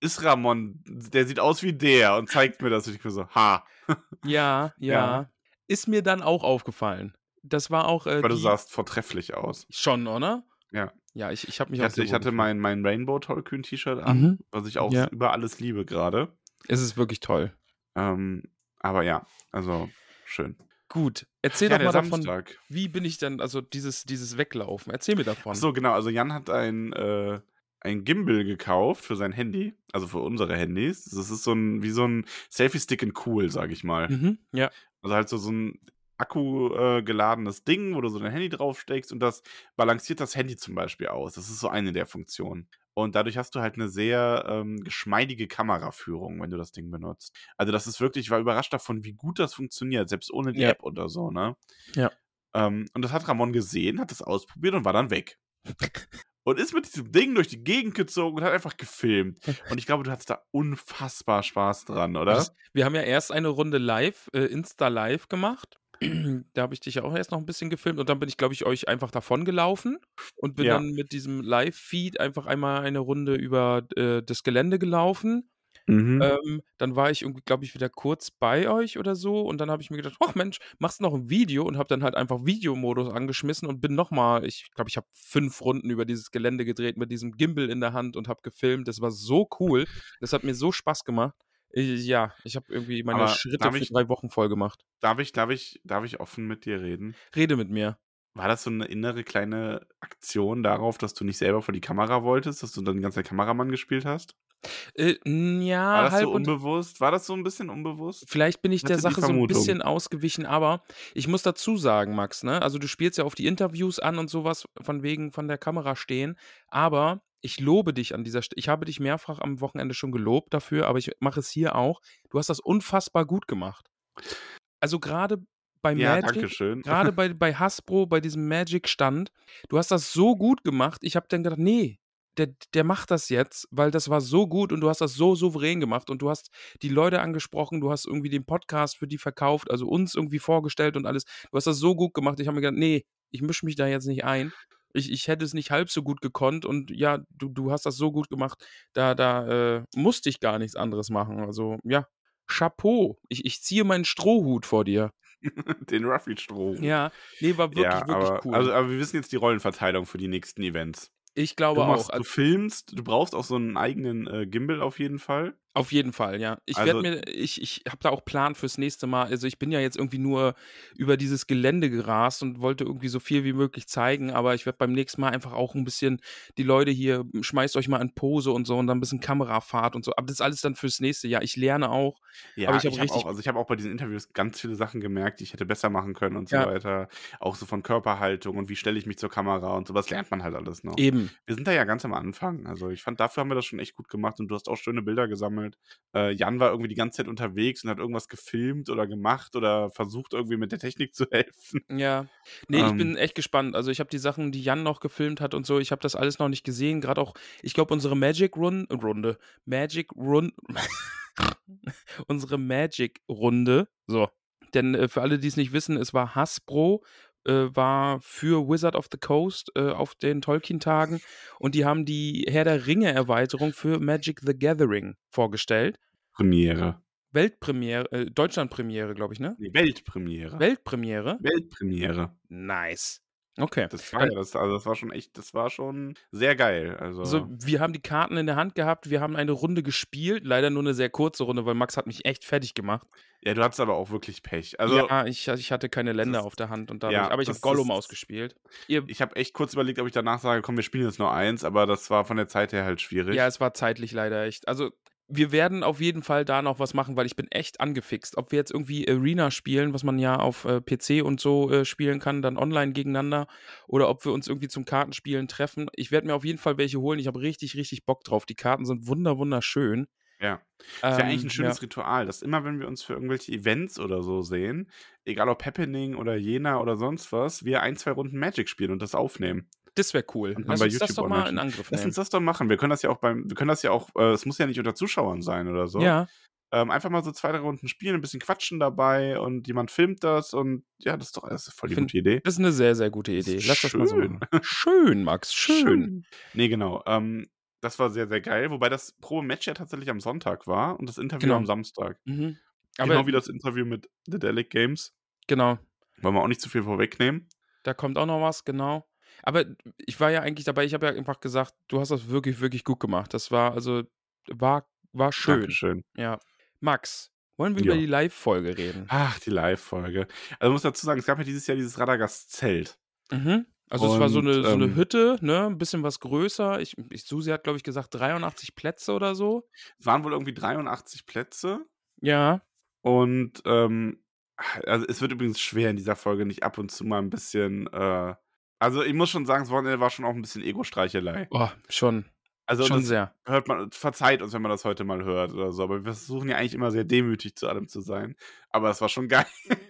Ist Ramon, der sieht aus wie der und zeigt mir das. Und ich mir so, ha. ja, ja. Ja. Ist mir dann auch aufgefallen. Das war auch äh, Aber du sahst vortrefflich aus. schon, oder? Ja. Ja, ich, ich habe mich Ich auch hatte, ich hatte mein, mein Rainbow Tollkühn T-Shirt an, Mhm. was ich auch Ja. über alles liebe gerade. Es ist wirklich toll. Ähm, aber ja, also schön. Gut, erzähl Ja, doch mal davon, Samstag. wie bin ich denn, also dieses, dieses Weglaufen, erzähl mir davon. Ach so, genau. Also Jan hat ein, äh, ein Gimbal gekauft für sein Handy, also für unsere Handys. Das ist so ein, wie so ein Selfie-Stick in cool, sag ich mal. Mhm, ja. Also halt so, so ein Akku äh, geladenes Ding, wo du so dein Handy draufsteckst und das balanciert das Handy zum Beispiel aus. Das ist so eine der Funktionen. Und dadurch hast du halt eine sehr ähm, geschmeidige Kameraführung, wenn du das Ding benutzt. Also das ist wirklich, ich war überrascht davon, wie gut das funktioniert, selbst ohne die Ja. App oder so, ne? Ja. Ähm, und das hat Ramon gesehen, hat das ausprobiert und war dann weg. Und ist mit diesem Ding durch die Gegend gezogen und hat einfach gefilmt. Und ich glaube, du hattest da unfassbar Spaß dran, oder? Wir haben ja erst eine Runde live, äh, Insta live gemacht. da habe ich dich ja auch erst noch ein bisschen gefilmt und dann bin ich, glaube ich, euch einfach davon gelaufen und bin Ja. dann mit diesem Live-Feed einfach einmal eine Runde über äh, das Gelände gelaufen. Mhm. Ähm, dann war ich irgendwie, glaube ich, wieder kurz bei euch oder so und dann habe ich mir gedacht, ach Mensch, machst du noch ein Video und habe dann halt einfach Videomodus angeschmissen und bin nochmal, ich glaube, ich habe fünf Runden über dieses Gelände gedreht mit diesem Gimbal in der Hand und habe gefilmt. Das war so cool. Das hat mir so Spaß gemacht. Ich, ja, ich habe irgendwie meine Aber Schritte für ich- drei Wochen voll gemacht. Darf ich, darf ich, darf ich offen mit dir reden? Rede mit mir. War das so eine innere kleine Aktion darauf, dass du nicht selber vor die Kamera wolltest, dass du dann die ganze Zeit Kameramann gespielt hast? Äh, ja, War das halb so unbewusst? War das so ein bisschen unbewusst? Vielleicht bin ich hatte der Sache so ein bisschen ausgewichen, aber ich muss dazu sagen, Max, ne? Also du spielst ja auf die Interviews an und sowas von wegen von der Kamera stehen, aber ich lobe dich an dieser Stelle. Ich habe dich mehrfach am Wochenende schon gelobt dafür, aber ich mache es hier auch. Du hast das unfassbar gut gemacht. Also gerade bei Ja, Magic, schön. gerade bei, bei Hasbro, bei diesem Magic-Stand, du hast das so gut gemacht. Ich habe dann gedacht, nee, der, der macht das jetzt, weil das war so gut und du hast das so souverän gemacht und du hast die Leute angesprochen, du hast irgendwie den Podcast für die verkauft, also uns irgendwie vorgestellt und alles. Du hast das so gut gemacht. Ich habe mir gedacht, nee, ich mische mich da jetzt nicht ein. Ich, ich hätte es nicht halb so gut gekonnt und ja, du, du hast das so gut gemacht, da, da äh, musste ich gar nichts anderes machen. Also ja, Chapeau. Ich, ich ziehe meinen Strohhut vor dir. Den Ruffy-Stroh. Ja, nee, war wirklich, ja, wirklich aber, cool. Also, aber wir wissen jetzt die Rollenverteilung für die nächsten Events. Ich Du, glaube machst, auch. du filmst, du brauchst auch so einen eigenen äh, Gimbal auf jeden Fall. Auf jeden Fall, ja. Ich Also- werde mir, ich, ich habe da auch Plan fürs nächste Mal. Also ich bin ja jetzt irgendwie nur über dieses Gelände gerast und wollte irgendwie so viel wie möglich zeigen, aber ich werde beim nächsten Mal einfach auch ein bisschen die Leute hier, schmeißt euch mal in Pose und so und dann ein bisschen Kamerafahrt und so. Aber das ist alles dann fürs nächste Jahr. Ich lerne auch. Ja, Aber ich hab habe richtig- auch, also ich habe auch bei diesen Interviews ganz viele Sachen gemerkt, die ich hätte besser machen können und so Ja. weiter. Auch so von Körperhaltung und wie stelle ich mich zur Kamera und sowas lernt man halt alles noch. Eben. Wir sind da ja ganz am Anfang. Also ich fand, dafür haben wir das schon echt gut gemacht und du hast auch schöne Bilder gesammelt. Äh, Jan war irgendwie die ganze Zeit unterwegs und hat irgendwas gefilmt oder gemacht oder versucht irgendwie mit der Technik zu helfen. Ja. Nee, ich Ähm. bin echt gespannt. Also ich habe die Sachen, die Jan noch gefilmt hat und so, ich habe das alles noch nicht gesehen. Gerade auch, ich glaube, unsere Magic Run Runde, Magic Run, unsere Magic Runde, so. Denn äh, für alle, die es nicht wissen, es war Hasbro, äh, war für Wizard of the Coast äh, auf den Tolkien-Tagen und die haben die Herr der Ringe-Erweiterung für Magic the Gathering vorgestellt. Premiere. Weltpremiere, äh, Deutschlandpremiere, glaube ich, ne? Nee, Weltpremiere. Weltpremiere? Weltpremiere. Nice. Okay. Das war ja, das, also das war schon echt, das war schon sehr geil. Also, Also, wir haben die Karten in der Hand gehabt, wir haben eine Runde gespielt, leider nur eine sehr kurze Runde, weil Max hat mich echt fertig gemacht. ja, du hattest aber auch wirklich Pech. Also ja, ich, ich hatte keine Länder das- auf der Hand und dadurch, ja, aber ich habe Gollum ist- ausgespielt. Ihr, ich habe echt kurz überlegt, ob ich danach sage, komm, wir spielen jetzt nur eins, aber das war von der Zeit her halt schwierig. ja, es war zeitlich leider echt. Also, wir werden auf jeden Fall da noch was machen, weil ich bin echt angefixt. Ob wir jetzt irgendwie Arena spielen, was man ja auf äh, PC und so äh, spielen kann, dann online gegeneinander, oder ob wir uns irgendwie zum Kartenspielen treffen. Ich werde mir auf jeden Fall welche holen. Ich habe richtig, richtig Bock drauf. Die Karten sind wunder, wunderschön. Ja. Das wäre eigentlich Ähm, ein schönes ja. Ritual, dass immer, wenn wir uns für irgendwelche Events oder so sehen, egal ob Happening oder Jena oder sonst was, wir ein, zwei Runden Magic spielen und das aufnehmen. Das wäre cool. Und Lass uns das YouTube doch mal in. Angriff Lass nehmen. uns das doch machen. Wir können das ja auch beim, wir können das ja auch, äh, es muss ja nicht unter Zuschauern sein oder so. Ja, Ähm, einfach mal so zwei, drei Runden spielen, ein bisschen quatschen dabei und jemand filmt das und ja, das ist doch das ist voll die Find- gute Idee. das ist eine sehr, sehr gute Das Idee. Lass das mal so schön. machen. Schön, Max, schön. Nee, genau. Ähm, das war sehr, sehr geil, wobei das Probe-Match ja tatsächlich am Sonntag war und das Interview Genau. am Samstag. Mhm. Aber genau wie das Interview mit The Delic Games. genau, Wollen wir auch nicht zu viel vorwegnehmen. da kommt auch noch was, genau. Aber ich war ja eigentlich dabei, ich habe ja einfach gesagt, du hast das wirklich, wirklich gut gemacht. Das war, also, war, war schön. Dankeschön. Ja. Max, wollen wir Ja. über die Live-Folge reden? Ach, die Live-Folge. Also ich muss dazu sagen, es gab ja dieses Jahr dieses Radagast-Zelt. Mhm. Also es war so Und, eine, so eine ähm, Hütte, ne, ein bisschen was größer. Ich, ich Susi hat, glaube ich, gesagt 83 Plätze oder so. Es waren wohl irgendwie 83 Plätze. Ja. Und ähm, also es wird übrigens schwer in dieser Folge nicht ab und zu mal ein bisschen. Äh, also ich muss schon sagen, das Wochenende war schon auch ein bisschen Ego-Streichelei. Oh, schon. Also schon sehr. hört man, verzeiht uns, wenn man das heute mal hört oder so. Aber wir versuchen ja eigentlich immer sehr demütig zu allem zu sein. Aber es war schon geil.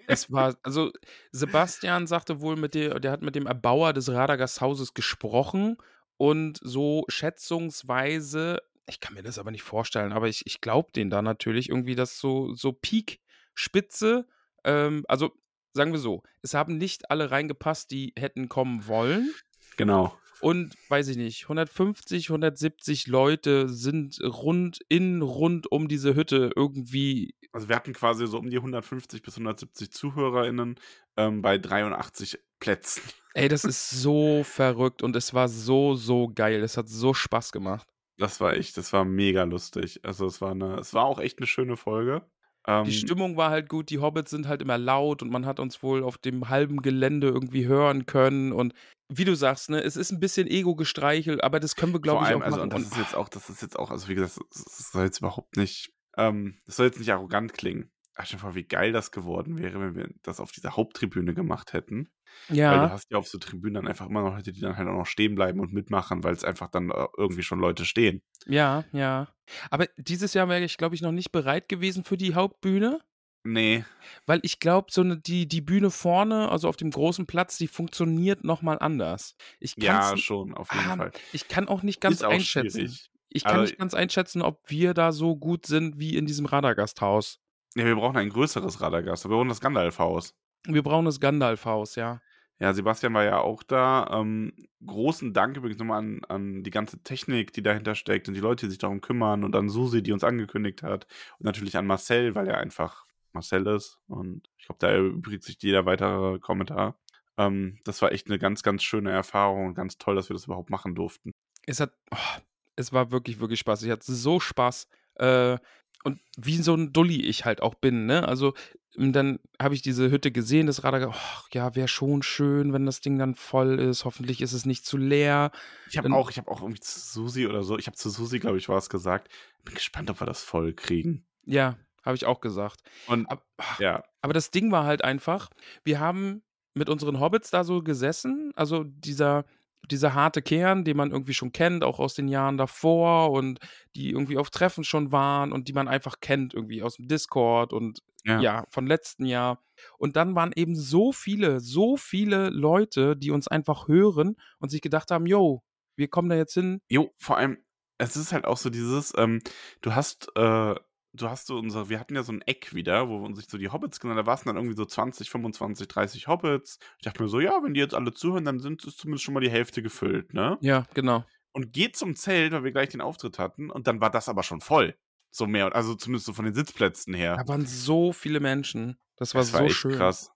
Es war, also Sebastian sagte wohl mit dem, der hat mit dem Erbauer des Radagast-Hauses gesprochen und so schätzungsweise, ich kann mir das aber nicht vorstellen, aber ich, ich glaube den da natürlich irgendwie, dass so, so Peak-Spitze, ähm, also sagen wir so, es haben nicht alle reingepasst, die hätten kommen wollen. Genau. Und weiß ich nicht, 150, 170 Leute sind rund in, rund um diese Hütte irgendwie. Also wir hatten quasi so um die 150 bis 170 ZuhörerInnen ähm, bei 83 Plätzen. Ey, das ist so verrückt und es war so, so geil. Es hat so Spaß gemacht. Das war echt, das war mega lustig. Also es war eine, es war auch echt eine schöne Folge. Ähm, Die Stimmung war halt gut, die Hobbits sind halt immer laut und man hat uns wohl auf dem halben Gelände irgendwie hören können. Und wie du sagst, ne, es ist ein bisschen Ego gestreichelt, aber das können wir, glaube ich, allem, auch also machen. und das ist jetzt auch, das ist jetzt auch, also wie gesagt, das, soll jetzt überhaupt nicht, ähm, das soll jetzt nicht arrogant klingen. Ach, dir vor, wie geil das geworden wäre, wenn wir das auf dieser Haupttribüne gemacht hätten. Weil du ja, hast ja auf so Tribünen dann einfach immer noch Leute, die dann halt auch noch stehen bleiben und mitmachen, weil es einfach dann äh, irgendwie schon Leute stehen. ja, ja. Aber dieses Jahr wäre ich, glaube ich, noch nicht bereit gewesen für die Hauptbühne. Nee, Weil ich glaube, so eine, die, die Bühne vorne, also auf dem großen Platz, die funktioniert nochmal anders. Ich ja, schon, auf jeden ah, Fall. Ich kann auch nicht ganz auch einschätzen. schwierig. Ich kann Aber- nicht ganz einschätzen, ob wir da so gut sind wie in diesem Radagasthaus. Ja, wir brauchen ein größeres Radagast. Wir brauchen das Gandalf-Haus. Wir brauchen das Gandalf-Haus, ja. Ja, Sebastian war ja auch da. Ähm, großen Dank übrigens nochmal an, an die ganze Technik, die dahinter steckt und die Leute, die sich darum kümmern und an Susi, die uns angekündigt hat. Und natürlich an Marcel, weil er einfach Marcel ist. Und ich glaube, da erübrigt sich jeder weitere Kommentar. Ähm, das war echt eine ganz, ganz schöne Erfahrung und ganz toll, dass wir das überhaupt machen durften. Es hat, oh, es war wirklich, wirklich Spaß. Ich hatte so Spaß. Äh, und wie so ein Dulli ich halt auch bin, ne? Also, dann habe ich diese Hütte gesehen, das Radar, oh, ja, wäre schon schön, wenn das Ding dann voll ist. Hoffentlich ist es nicht zu leer. Ich habe auch, ich habe auch irgendwie zu Susi oder so, ich habe zu Susi, glaube ich, was gesagt. Bin gespannt, ob wir das voll kriegen. Ja, habe ich auch gesagt. Und Ab, ach, ja, Aber das Ding war halt einfach, wir haben mit unseren Hobbits da so gesessen, also dieser, dieser harte Kern, den man irgendwie schon kennt, auch aus den Jahren davor und die irgendwie auf Treffen schon waren und die man einfach kennt, irgendwie aus dem Discord und ja. ja, von letzten Jahr. Und dann waren eben so viele, so viele Leute, die uns einfach hören und sich gedacht haben, yo, wir kommen da jetzt hin. Jo, vor allem, es ist halt auch so dieses, ähm, du hast, äh, du hast so unsere, wir hatten ja so ein Eck wieder, wo wir uns sich so die Hobbits genannt, da waren es dann irgendwie so 20, 25, 30 Hobbits. Ich dachte mir so, ja, wenn die jetzt alle zuhören, dann sind es zumindest schon mal die Hälfte gefüllt, ne? Ja, genau. Und geht zum Zelt, weil wir gleich den Auftritt hatten, und dann war das aber schon voll. So mehr, also zumindest so von den Sitzplätzen her. Da waren so viele Menschen. Das war das war so schön. krass.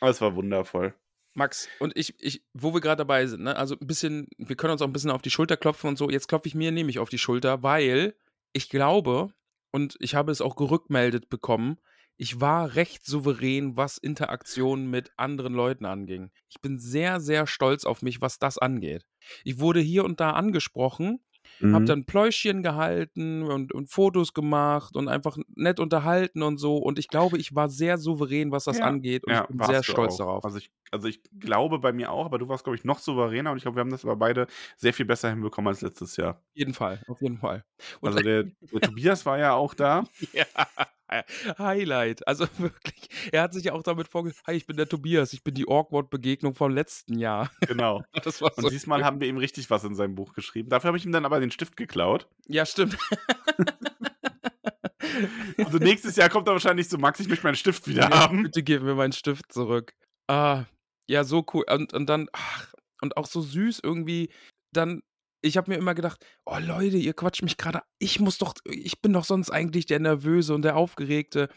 Es war wundervoll. Max, und ich, ich, wo wir gerade dabei sind, ne, also ein bisschen, wir können uns auch ein bisschen auf die Schulter klopfen und so. Jetzt klopfe ich mir nämlich auf die Schulter, weil ich glaube, und ich habe es auch gerückmeldet bekommen, ich war recht souverän, was Interaktion mit anderen Leuten anging. Ich bin sehr, sehr stolz auf mich, was das angeht. Ich wurde hier und da angesprochen, hab Mhm. dann Pläuschchen gehalten und, und Fotos gemacht und einfach nett unterhalten und so. Und ich glaube, ich war sehr souverän, was das Ja, angeht. Und ja, ich bin sehr stolz auch. darauf. Also ich, also ich glaube bei mir auch, aber du warst, glaube ich, noch souveräner und ich glaube, wir haben das aber beide sehr viel besser hinbekommen als letztes Jahr. Auf jeden Fall, auf jeden Fall. Und Also der, der Tobias war ja auch da. ja, Highlight. Also wirklich, er hat sich ja auch damit vorgestellt, hi, ich bin der Tobias, ich bin die Awkward-Begegnung vom letzten Jahr. Genau. Das war Und so diesmal schön. haben wir ihm richtig was in seinem Buch geschrieben. Dafür habe ich ihm dann aber den Stift geklaut. Ja, stimmt. Also nächstes Jahr kommt er wahrscheinlich so, Max, ich möchte meinen Stift wieder Ja, haben. Bitte gib mir meinen Stift zurück. Ah, ja, so cool. Und, und dann, ach, und auch so süß irgendwie, dann, ich habe mir immer gedacht, oh Leute, ihr quatscht mich gerade, ich muss doch, ich bin doch sonst eigentlich der Nervöse und der Aufgeregte.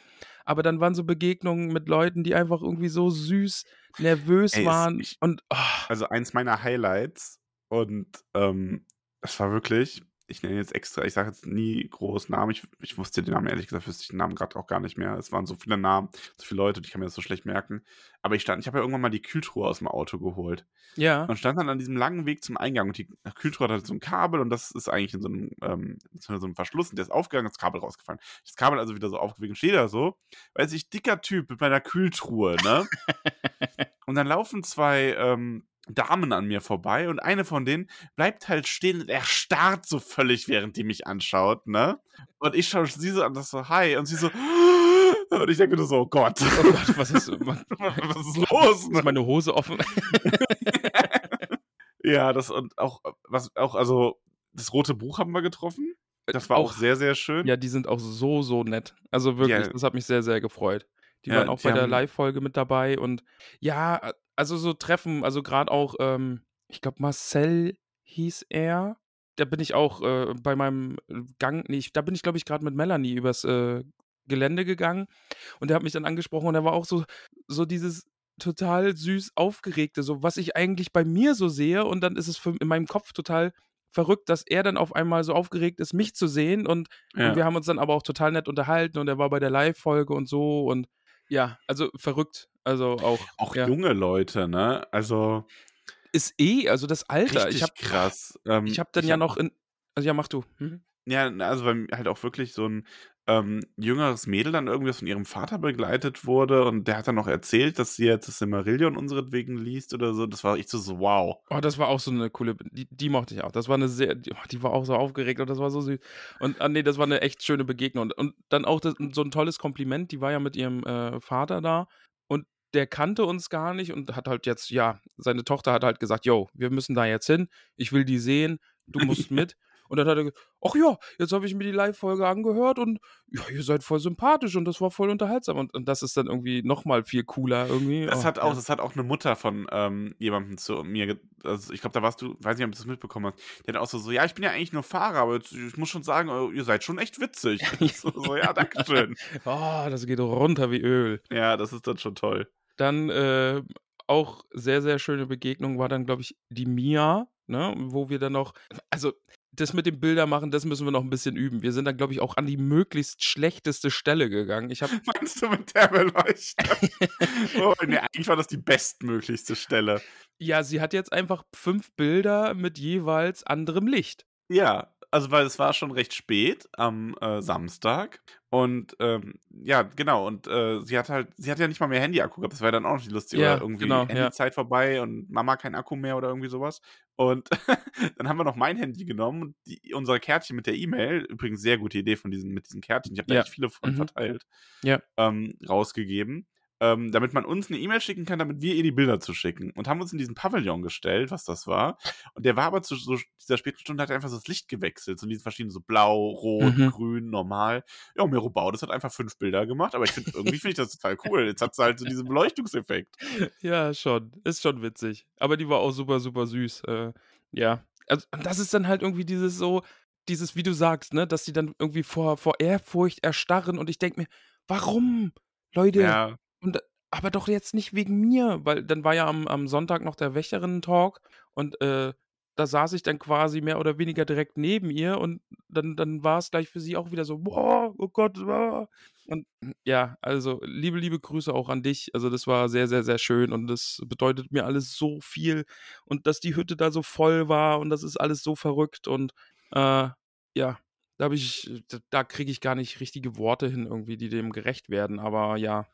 Aber dann waren so Begegnungen mit Leuten, die einfach irgendwie so süß nervös Ey, es- waren. ich- und ah, Also eins meiner Highlights und ähm, es war wirklich, ich nenne jetzt extra, ich sage jetzt nie groß Namen, ich, ich wusste den Namen, ehrlich gesagt, wüsste ich den Namen gerade auch gar nicht mehr. Es waren so viele Namen, so viele Leute, ich kann mir das so schlecht merken. Aber ich stand, ich habe ja irgendwann mal die Kühltruhe aus dem Auto geholt ja, und stand dann an diesem langen Weg zum Eingang und die Kühltruhe hat halt so ein Kabel und das ist eigentlich in so einem, ähm, so einem Verschluss und der ist aufgegangen, das Kabel rausgefallen. Das Kabel also wieder so aufgewickelt, steht da so, weiß ich, dicker Typ mit meiner Kühltruhe, ne? Und dann laufen zwei ähm, Damen an mir vorbei und eine von denen bleibt halt stehen und erstarrt so völlig, während die mich anschaut, ne? Und ich schaue sie so an, das so, hi, und sie so, und ich denke nur so, oh Gott, oh Gott, was ist, was ist los? ist meine Hose offen? Ja, das und auch, was auch, also, das rote Buch haben wir getroffen. Das war auch, Auch- sehr, sehr schön. Ja, die sind auch so, so nett. Also wirklich, Ja. das hat mich sehr, sehr gefreut. Die Ja, waren auch die bei der Live-Folge mit dabei und ja, also so Treffen, also gerade auch, ähm, ich glaube, Marcel hieß er. Da bin ich auch äh, bei meinem Gang, nee, ich, da bin ich, glaube ich, gerade mit Melanie übers äh, Gelände gegangen und der hat mich dann angesprochen und er war auch so, so dieses total süß aufgeregte, so was ich eigentlich bei mir so sehe und dann ist es für, in meinem Kopf total verrückt, dass er dann auf einmal so aufgeregt ist, mich zu sehen und Ja. und wir haben uns dann aber auch total nett unterhalten und er war bei der Live-Folge und so und ja, also verrückt. Also auch, auch ja. junge Leute, ne? Also, ist eh, also das Alter. richtig Ich habe krass. Ähm, ich hab dann ja noch in, also ja, mach du. Mhm. Ja, also weil halt auch wirklich so ein ähm, jüngeres Mädel dann irgendwie von ihrem Vater begleitet wurde und der hat dann noch erzählt, dass sie jetzt das Silmarillion unseretwegen liest oder so. Das war echt so, so wow. Oh, das war auch so eine coole, die, die mochte ich auch. Das war eine sehr, die, die war auch so aufgeregt und das war so süß. Und ah, nee, das war eine echt schöne Begegnung. Und, und dann auch das, so ein tolles Kompliment, die war ja mit ihrem äh, Vater da und der kannte uns gar nicht und hat halt jetzt, ja, seine Tochter hat halt gesagt, yo, wir müssen da jetzt hin, ich will die sehen, du musst mit. Und dann hat er gesagt, ach ja, jetzt habe ich mir die Live-Folge angehört und ja, ihr seid voll sympathisch und das war voll unterhaltsam. Und, und das ist dann irgendwie nochmal viel cooler irgendwie. Das Oh, hat auch, ja. das hat auch eine Mutter von ähm, jemandem zu mir, also ich glaube, da warst du, weiß nicht, ob du das mitbekommen hast, die hat auch so, so, ja, ich bin ja eigentlich nur Fahrer, aber jetzt, ich muss schon sagen, äh, ihr seid schon echt witzig. so, so, ja, danke schön. Oh, das geht runter wie Öl. Ja, das ist dann schon toll. Dann äh, auch sehr, sehr schöne Begegnung war dann, glaube ich, die Mia, ne, wo wir dann noch, also das mit dem Bildermachen, das müssen wir noch ein bisschen üben. Wir sind dann, glaube ich, auch an die möglichst schlechteste Stelle gegangen. Ich habe Meinst du mit der Beleuchtung? oh, nee, eigentlich war das die bestmöglichste Stelle. ja, sie hat jetzt einfach fünf Bilder mit jeweils anderem Licht. Ja, also weil es war schon recht spät am äh, Samstag und ähm, ja, genau und äh, sie hat halt, sie hat ja nicht mal mehr Handy-Akku gehabt, das war ja dann auch noch die lustige, Ja, oder irgendwie genau, ja. Handyzeit vorbei und Mama kein Akku mehr oder irgendwie sowas und dann haben wir noch mein Handy genommen und die, unsere Kärtchen mit der E-Mail, übrigens sehr gute Idee von diesen, mit diesen Kärtchen, ich habe da Ja. echt viele von Mhm. verteilt, Ja. ähm, rausgegeben. Ähm, damit man uns eine E-Mail schicken kann, damit wir ihr die Bilder zu schicken. Und haben uns in diesen Pavillon gestellt, was das war. Und der war aber zu so dieser späten Stunde hat einfach so das Licht gewechselt. So in diesen verschiedenen, so blau, rot, Mhm. grün, normal. Ja, und Mero Baudes hat einfach fünf Bilder gemacht, aber ich finde, irgendwie finde ich das total cool. Jetzt hat sie halt so diesen Beleuchtungseffekt. Ja, schon. Ist schon witzig. Aber die war auch super, super süß. Äh, ja. Also, und das ist dann halt irgendwie dieses so, dieses, wie du sagst, ne, dass die dann irgendwie vor, vor Ehrfurcht erstarren und ich denke mir, warum? Leute, Ja, und, aber doch jetzt nicht wegen mir, weil dann war ja am, am Sonntag noch der Wächterinnen-Talk und äh, da saß ich dann quasi mehr oder weniger direkt neben ihr und dann, dann war es gleich für sie auch wieder so, boah, oh Gott, ah. und ja, also liebe, liebe Grüße auch an dich. Also das war sehr, sehr, sehr schön und das bedeutet mir alles so viel und dass die Hütte da so voll war und das ist alles so verrückt und Äh, ja, da habe ich, da kriege ich gar nicht richtige Worte hin, irgendwie, die dem gerecht werden. Aber ja.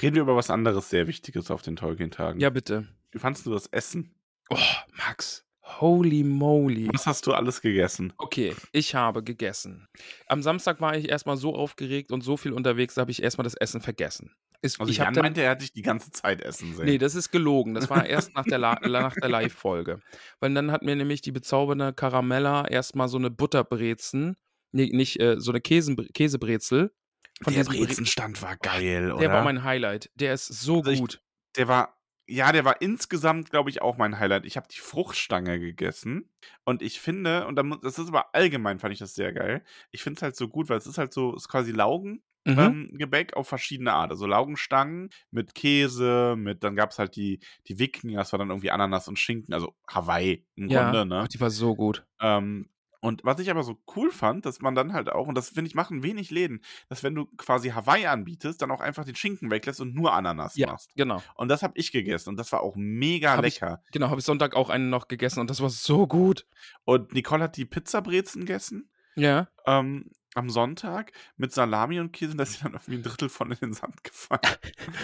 Reden wir über was anderes sehr Wichtiges auf den Tolkien-Tagen. Ja, bitte. Wie fandest du das Essen? Oh, Max. Holy moly. Was hast du alles gegessen? Okay, ich habe gegessen. Am Samstag war ich erstmal so aufgeregt und so viel unterwegs, da habe ich erstmal das Essen vergessen. Ist, also ich Jan meinte, er hat dich die ganze Zeit essen sehen. Nee, das ist gelogen. Das war erst nach der, nach der Live-Folge. Weil dann hat mir nämlich die bezaubernde Caramella erstmal so eine Butterbrezen, nee, nicht, äh, so eine Käse, Käsebrezel. Von der Brezenstand war geil, der oder? Der war mein Highlight. Der ist so also gut. Ich, der war ja, der war insgesamt, glaube ich, auch mein Highlight. Ich habe die Fruchtstange gegessen und ich finde, und das ist aber allgemein, fand ich das sehr geil. Ich finde es halt so gut, weil es ist halt so, es ist quasi Laugengebäck mhm. ähm, auf verschiedene Art. Also Laugenstangen mit Käse, mit, dann gab es halt die, die Wicken, das war dann irgendwie Ananas und Schinken, also Hawaii im ja, Grunde, ne? Die war so gut. Ähm, und was ich aber so cool fand, dass man dann halt auch, und das finde ich machen wenig Läden, dass wenn du quasi Hawaii anbietest, dann auch einfach den Schinken weglässt und nur Ananas ja, machst. Genau. Und das habe ich gegessen und das war auch mega hab lecker. Ich, genau, habe ich Sonntag auch einen noch gegessen und das war so gut. Und Nicole hat die Pizzabrezen gegessen. Ja. Ähm, am Sonntag mit Salami und Käse, da ist sie dann irgendwie ein Drittel von in den Sand gefallen.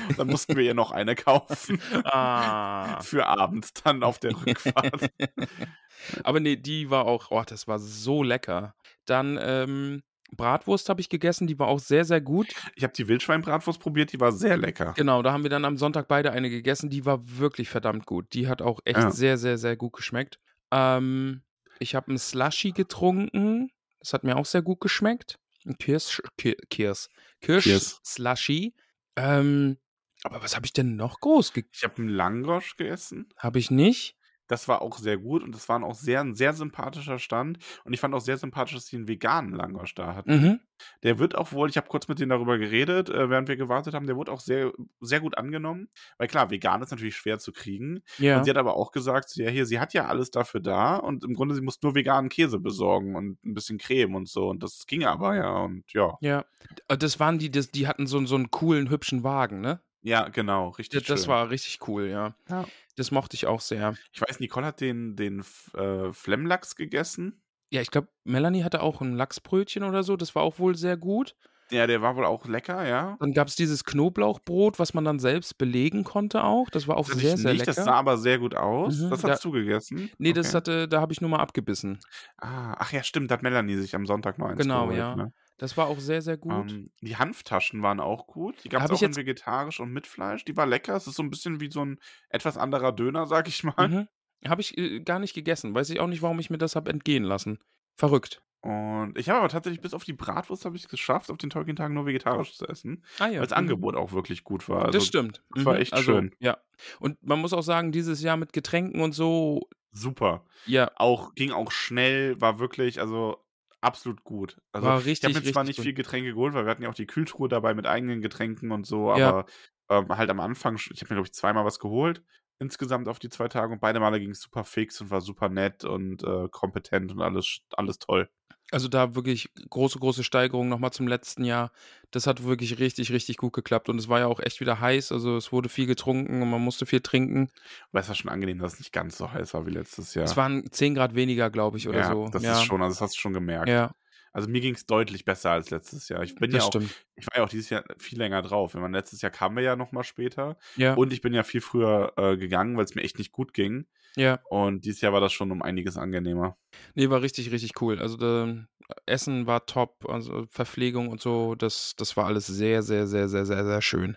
Und dann mussten wir ihr noch eine kaufen. Ah. Für abends dann auf der Rückfahrt. Aber nee, die war auch, oh, das war so lecker. Dann, ähm, Bratwurst habe ich gegessen, die war auch sehr, sehr gut. Ich habe die Wildschweinbratwurst probiert, die war sehr lecker. Genau, da haben wir dann am Sonntag beide eine gegessen, die war wirklich verdammt gut. Die hat auch echt ja. sehr, sehr, sehr gut geschmeckt. Ähm, ich habe einen Slushy getrunken, das hat mir auch sehr gut geschmeckt. Kirsch, Kirsch, Kirsch. Slushy. Ähm, aber was habe ich denn noch groß gegessen? Ich habe einen Langosch gegessen. Habe ich nicht. Das war auch sehr gut und das war auch sehr, ein sehr sympathischer Stand. Und ich fand auch sehr sympathisch, dass sie einen veganen Langosch da hatten. Mhm. Der wird auch wohl, ich habe kurz mit denen darüber geredet, äh, während wir gewartet haben, der wurde auch sehr, sehr gut angenommen. Weil klar, vegan ist natürlich schwer zu kriegen. Ja. Und sie hat aber auch gesagt, ja, hier, sie hat ja alles dafür da und im Grunde, sie muss nur veganen Käse besorgen und ein bisschen Creme und so. Und das ging aber ja und ja. Ja. Äh, das waren die, das, die hatten so, so einen coolen, hübschen Wagen, ne? Ja, genau, richtig. Das, das schön. war richtig cool, ja. ja. Das mochte ich auch sehr. Ich weiß, Nicole hat den, den äh, Flemmlachs gegessen. Ja, ich glaube, Melanie hatte auch ein Lachsbrötchen oder so. Das war auch wohl sehr gut. Ja, der war wohl auch lecker, ja. Dann gab es dieses Knoblauchbrot, was man dann selbst belegen konnte auch. Das war auch das sehr, sehr nicht, lecker. Das sah aber sehr gut aus. Mhm, das hast da, du gegessen? Nee, okay. das hatte, da habe ich nur mal abgebissen. Ah, ach ja, stimmt, da hat Melanie sich am Sonntag noch eins Genau, geholt, ja. Ne? Das war auch sehr, sehr gut. Ähm, die Hanftaschen waren auch gut. Die gab es auch in vegetarisch und mit Fleisch. Die war lecker. Es ist so ein bisschen wie so ein etwas anderer Döner, sag ich mal. Mhm. Habe ich äh, gar nicht gegessen. Weiß ich auch nicht, warum ich mir das habe entgehen lassen. Verrückt. Und ich habe aber tatsächlich bis auf die Bratwurst habe ich es geschafft, auf den Tolkien-Tagen nur vegetarisch zu essen. Ah, ja. Weil das mhm. Angebot auch wirklich gut war. Also, das stimmt. Das war echt also, schön. Ja. Und man muss auch sagen, dieses Jahr mit Getränken und so. Super. Ja. Auch, ging auch schnell, war wirklich, also absolut gut. Also war richtig, ich habe mir zwar nicht gut. viel Getränke geholt, weil wir hatten ja auch die Kühltruhe dabei mit eigenen Getränken und so, Ja. aber ähm, halt am Anfang, ich habe mir, glaube ich, zweimal was geholt insgesamt auf die zwei Tage und beide Male ging es super fix und war super nett und äh, kompetent und alles, alles toll. Also da wirklich große, große Steigerung nochmal zum letzten Jahr. Das hat wirklich richtig, richtig gut geklappt. Und es war ja auch echt wieder heiß. Also es wurde viel getrunken und man musste viel trinken. Aber es war schon angenehm, dass es nicht ganz so heiß war wie letztes Jahr. Es waren 10 Grad weniger, glaube ich, oder ja, so. das ja. ist schon, also das hast du schon gemerkt. Ja, Also mir ging es deutlich besser als letztes Jahr. Ich bin das ja auch, stimmt. ich war ja auch dieses Jahr viel länger drauf. Ich meine, letztes Jahr kamen wir ja nochmal später Ja, und ich bin ja viel früher äh, gegangen, weil es mir echt nicht gut ging. Ja. Und dieses Jahr war das schon um einiges angenehmer. Nee, war richtig, richtig cool. Also da, Essen war top, also Verpflegung und so, das, das war alles sehr, sehr, sehr, sehr, sehr, sehr schön.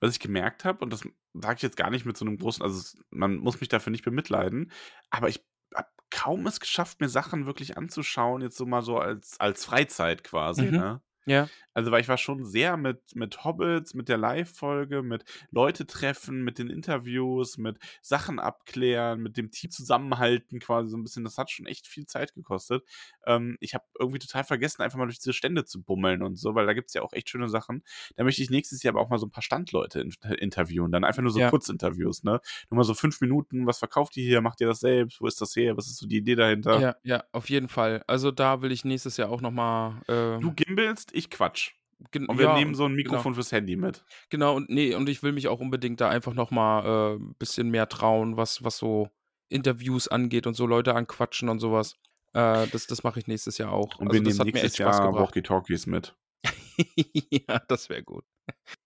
Was ich gemerkt habe, und das sage ich jetzt gar nicht mit so einem großen, also man muss mich dafür nicht bemitleiden, aber ich habe kaum es geschafft, mir Sachen wirklich anzuschauen, jetzt so mal so als, als Freizeit quasi, Mhm. ne? Ja, Also, weil ich war schon sehr mit, mit Hobbits, mit der Live-Folge, mit Leute treffen, mit den Interviews, mit Sachen abklären, mit dem Team zusammenhalten quasi so ein bisschen. Das hat schon echt viel Zeit gekostet. Ähm, ich habe irgendwie total vergessen, einfach mal durch diese Stände zu bummeln und so, weil da gibt es ja auch echt schöne Sachen. Da möchte ich nächstes Jahr aber auch mal so ein paar Standleute in, interviewen. Dann einfach nur so Ja. Kurzinterviews, ne? Nur mal so fünf Minuten, was verkauft ihr hier? Macht ihr das selbst? Wo ist das her? Was ist so die Idee dahinter? ja, ja, auf jeden Fall. Also da will ich nächstes Jahr auch nochmal. Äh, Du gimbalst, ich quatsch. Gen- Und wir ja, nehmen so ein genau. Mikrofon fürs Handy mit. Genau, und nee, und ich will mich auch unbedingt da einfach nochmal ein bisschen mehr trauen, was, was so Interviews angeht und so Leute anquatschen und sowas. Äh, das das mache ich nächstes Jahr auch. Und Also, wir das nehmen nächstes Jahr gebracht. Walkie-Talkies mit. Ja, das wäre gut.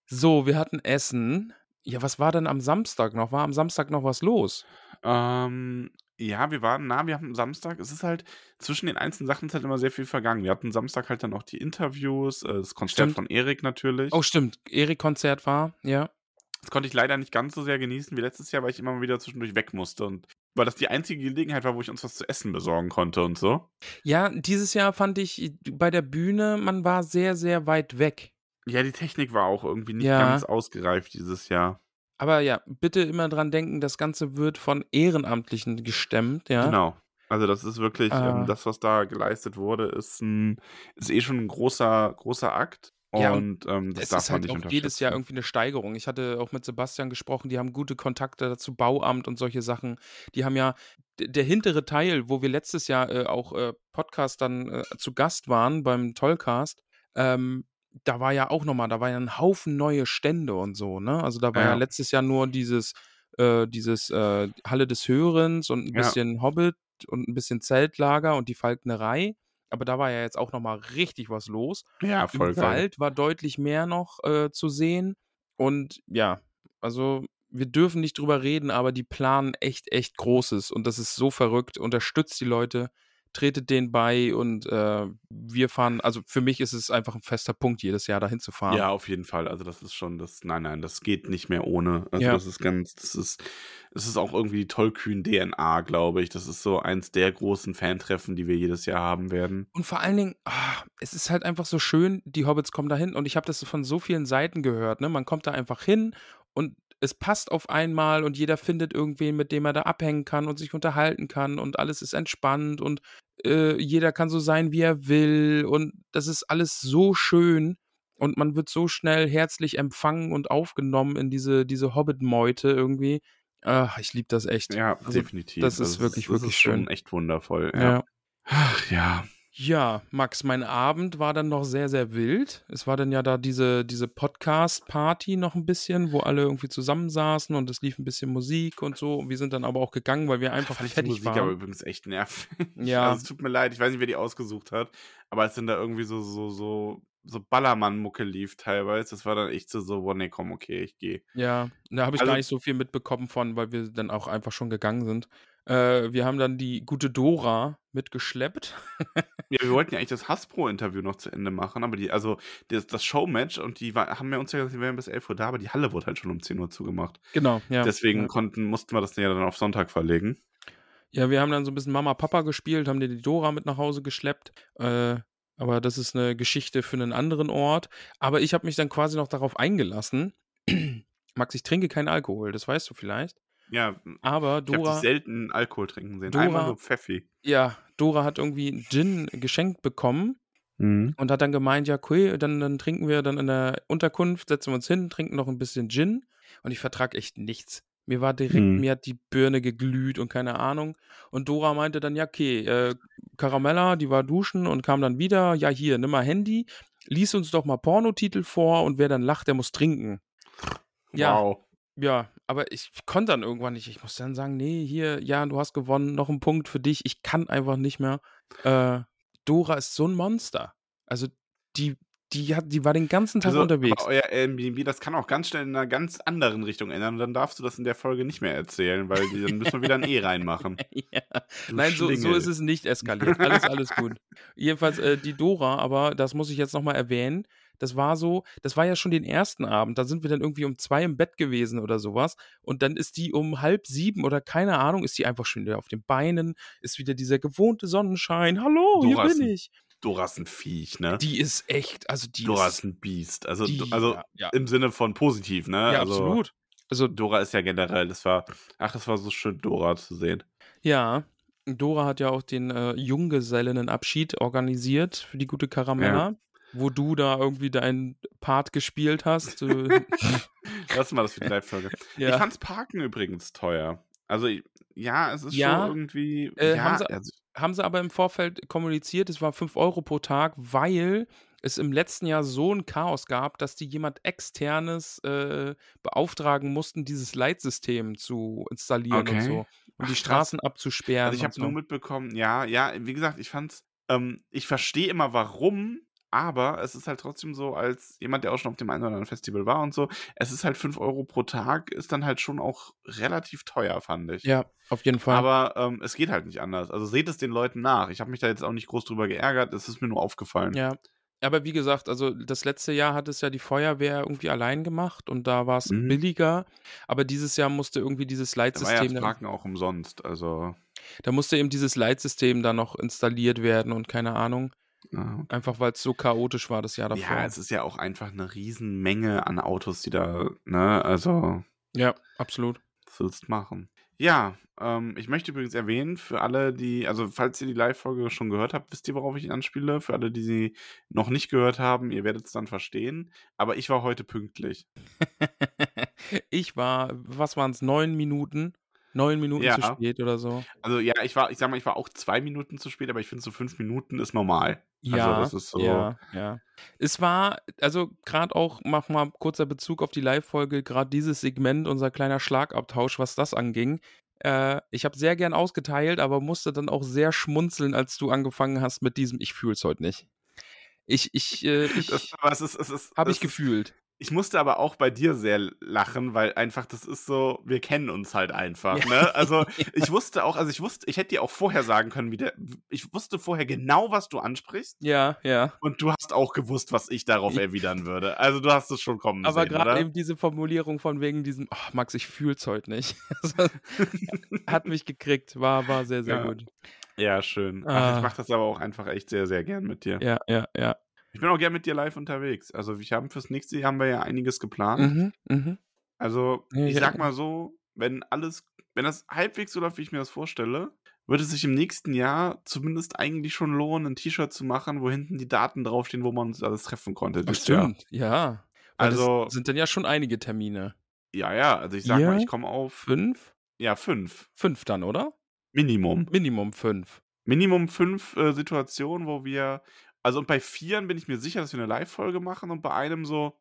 So, wir hatten Essen. Ja, was war denn am Samstag noch? War am Samstag noch was los? Ähm, ja, wir waren nah, wir hatten Samstag es ist halt zwischen den einzelnen Sachen ist halt immer sehr viel vergangen. Wir hatten Samstag halt dann auch die Interviews, äh, das Konzert Stimmt. von Erik natürlich. Oh, stimmt. Erik-Konzert war, ja. Das konnte ich leider nicht ganz so sehr genießen wie letztes Jahr, weil ich immer mal wieder zwischendurch weg musste und weil das die einzige Gelegenheit war, wo ich uns was zu essen besorgen konnte und so. Ja, dieses Jahr fand ich bei der Bühne, man war sehr, sehr weit weg. Ja, die Technik war auch irgendwie nicht Ja. ganz ausgereift dieses Jahr. Aber ja, bitte immer dran denken, das Ganze wird von Ehrenamtlichen gestemmt, ja. Genau. Also das ist wirklich, ähm, Äh. das, was da geleistet wurde, ist, ein, ist eh schon ein großer, großer Akt. Ja, und ähm, das es darf ist man halt nicht auch jedes Jahr irgendwie eine Steigerung. Ich hatte auch mit Sebastian gesprochen, die haben gute Kontakte dazu, Bauamt und solche Sachen. Die haben ja der hintere Teil, wo wir letztes Jahr, äh, auch, äh, Podcast dann, äh, zu Gast waren beim Tollcast, ähm, da war ja auch noch mal da war ja 'n Haufen neue Stände und so, ne? Also, da war ja Ja. letztes Jahr nur dieses äh, dieses, äh, Halle des Hörens und 'n Ja. bisschen Hobbit und 'n bisschen Zeltlager und die Falknerei. Aber da war ja jetzt auch noch mal richtig was los. Ja, voll Im geil. Wald war deutlich mehr noch, äh, zu sehen. Und ja, also, wir dürfen nicht drüber reden, aber die planen echt, echt Großes und das ist so verrückt. Unterstützt die Leute, tretet denen bei und, äh, wir fahren also, für mich ist es einfach 'n fester Punkt, jedes Jahr dahin zu fahren. Ja, auf jeden Fall. Also, das ist schon das nein, nein, das geht nicht mehr ohne. Also, Ja. das ist ganz das ist es ist auch irgendwie die tollkühn DNA, glaube ich. Das ist so eins der großen Fantreffen, die wir jedes Jahr haben werden. Und vor allen Dingen, ah, es ist halt einfach so schön, die Hobbits kommen dahin und ich habe das von so vielen Seiten gehört, ne? Man kommt da einfach hin und es passt auf einmal und jeder findet irgendwen, mit dem er da abhängen kann und sich unterhalten kann und alles ist entspannt und, äh, jeder kann so sein, wie er will und das ist alles so schön und man wird so schnell herzlich empfangen und aufgenommen in diese diese Hobbit-Meute irgendwie. Ah, ich liebe das echt. Ja, Also, definitiv. das Also, ist wirklich, das wirklich ist schön. echt wundervoll, ja. Ja. Ach ja. Ja, Max, mein Abend war dann noch sehr, sehr wild. Es war dann ja da diese diese Podcast-Party noch 'n bisschen, wo alle irgendwie zusammensaßen und es lief 'n bisschen Musik und so. Wir sind dann aber auch gegangen, weil wir einfach Fand ich die fertig Musik aber waren. übrigens echt nervig. Ja. Also, es tut mir leid, ich weiß nicht, wer die ausgesucht hat, aber als dann da irgendwie so so so so Ballermann-Mucke lief teilweise, das war dann echt so so: „Boah, ne, komm, okay, ich gehe.“ Ja, da habe ich gar Also nicht so viel mitbekommen von, weil wir dann auch einfach schon gegangen sind. Äh, wir haben dann die gute Dora mitgeschleppt. Ja, wir wollten ja eigentlich das Hasbro-Interview noch zu Ende machen, aber die also, das das Showmatch und die war haben ja uns ja gesagt, die wären bis 11:00 da, aber die Halle wurde halt schon um 10:00 zugemacht. Genau, ja, Deswegen ja. konnten mussten wir das ja dann auf Sonntag verlegen. Ja, wir haben dann so 'n bisschen Mama, Papa gespielt, haben dir die Dora mit nach Hause geschleppt. Äh, aber das ist 'ne Geschichte für 'nen anderen Ort. Aber ich habe mich dann quasi noch darauf eingelassen. Max, ich trinke keinen Alkohol, das weißt du vielleicht. Ja, Aber ich Dora selten Alkohol trinken sehen. Einmal Dora nur Pfeffi. ja, Dora hat irgendwie Gin geschenkt bekommen Mhm. und hat dann gemeint: „Ja, okay, dann dann trinken wir dann in der Unterkunft setzen wir uns hin, trinken noch 'n bisschen Gin.“ Und ich vertrage echt nichts. Mir war direkt Mhm. mir hat die Birne geglüht und keine Ahnung. Und Dora meinte dann: „Ja, okay, äh, Caramella, die war duschen und kam dann wieder. Ja, hier, nimm mal Handy, lies uns doch mal Pornotitel vor und wer dann lacht, der muss trinken.“ Ja, Wow. ja, aber ich konnte dann irgendwann nicht. Ich musste dann sagen: „Ne, hier, ja, du hast gewonnen, noch 'n Punkt für dich.“ Ich kann einfach nicht mehr. Äh, Dora ist so 'n Monster. Also, die die hat die war den ganzen Tag Also, unterwegs. euer Airbnb, das kann auch ganz schnell in 'ner ganz anderen Richtung ändern und dann darfst du das in der Folge nicht mehr erzählen, weil die dann müssen wir wieder 'n E reinmachen. Ja. Nein, so so ist es nicht eskaliert. Alles, alles gut. Jedenfalls, äh, die Dora, aber das muss ich jetzt noch mal erwähnen, das war so das war ja schon den ersten Abend, da sind wir dann irgendwie um 2 im Bett gewesen oder so was und dann ist die um 6:30 oder keine Ahnung, ist die einfach schon wieder auf den Beinen, ist wieder dieser gewohnte Sonnenschein: „Hallo, hier Dora ist bin ich.“ Dora ist 'n Viech, ne? Die ist echt also, die Dora ist ist 'n Biest. Also die also, ja, ja. im Sinne von positiv, ne? Ja, Also, absolut. Also Dora ist ja generell das war ach, es war so schön, Dora zu sehen. Ja, Dora hat ja auch den, äh, Junggesellinnenabschied organisiert für die gute Ja. Wo du da irgendwie deinen Part gespielt hast. Äh, Lassen wir das für die Live-Folge. Ich ja. fand's Parken übrigens teuer. Also, ja, es ist schon Ja, irgendwie äh, ja, haben sie also haben sie aber im Vorfeld kommuniziert, es war 5 € pro Tag, weil es im letzten Jahr so ein Chaos gab, dass die jemand Externes äh, beauftragen mussten, dieses Leitsystem zu installieren und Okay. so. Und Ach, die krass. Straßen abzusperren Also ich und habe so. nur mitbekommen, ja, ja, wie gesagt, ich fand's, ähm, ich verstehe immer warum, aber es ist halt trotzdem so, als jemand, der auch schon auf dem einen oder anderen Festival war und so, es ist halt 5 Euro pro Tag, ist dann halt schon auch relativ teuer, fand ich. Ja, auf jeden Fall. Aber ähm, es geht halt nicht anders. Also seht es den Leuten nach. Ich habe mich da jetzt auch nicht groß drüber geärgert, es ist mir nur aufgefallen. Ja. Aber wie gesagt, also das letzte Jahr hat es ja die Feuerwehr irgendwie allein gemacht und da war es Mhm. billiger. Aber dieses Jahr musste irgendwie dieses Da war ja Leitsystem, das Parken auch umsonst. Also, da musste eben dieses Leitsystem da noch installiert werden und keine Ahnung. Ja, okay. Einfach weil es so chaotisch war das Jahr davor. ja, es ist ja auch einfach eine Riesenmenge an Autos, die da, ne, also Ja, absolut. was willst du machen? Ja, ähm, ich möchte übrigens erwähnen, für alle, die, also falls ihr die Live-Folge schon gehört habt, wisst ihr, worauf ich anspiele. Für alle, die sie noch nicht gehört haben, ihr werdet es dann verstehen. Aber ich war heute pünktlich. ich war, was waren es, neun Minuten? Neun Minuten zu Ja. spät oder so. Also ja, ich war, ich sag mal, ich war auch zwei Minuten zu spät, aber ich finde so fünf Minuten ist normal. Ja, also das ist so. ja, ja. Es war, also gerade auch, mach mal kurzer Bezug auf die Live-Folge, gerade dieses Segment, unser kleiner Schlagabtausch, was das anging. Äh, ich habe sehr gern ausgeteilt, aber musste dann auch sehr schmunzeln, als du angefangen hast mit diesem Ich fühl's heute nicht. Ich, ich, äh, ich Das, es ist, es ist, habe ich ist- gefühlt. Ich musste aber auch bei dir sehr lachen, weil einfach das ist so, wir kennen uns halt einfach, ne? Also ich wusste auch, also ich wusste, ich hätte dir auch vorher sagen können, wie der, ich wusste vorher genau, was du ansprichst Ja, ja. und du hast auch gewusst, was ich darauf erwidern würde. Also du hast es schon kommen Aber sehen, gerade oder? eben diese Formulierung von wegen diesem, oh, Max, ich fühl's heute nicht. Das hat mich gekriegt. War, war sehr, sehr Ja. gut. Ja, schön. Ach, Ah. ich mache das aber auch einfach echt sehr, sehr gern mit dir. Ja, ja, ja. Ich bin auch gern mit dir live unterwegs. Also wir haben fürs nächste Jahr haben wir ja einiges geplant. Mhm, mhm. Also, ich sag mal so, wenn alles, wenn das halbwegs so läuft, wie ich mir das vorstelle, würde es sich im nächsten Jahr zumindest eigentlich schon lohnen, ein T-Shirt zu machen, wo hinten die Daten draufstehen, wo man uns alles treffen konnte. Ach, dieses Jahr. stimmt, ja. Weil Also- das sind dann ja schon einige Termine. Ja, ja, also ich sag Ja. mal, ich komme auf, Fünf? ja, fünf. Fünf dann, oder? Minimum. Minimum fünf. Minimum fünf äh, Situationen, wo wir, also und bei vieren bin ich mir sicher, dass wir eine Live-Folge machen und bei einem so,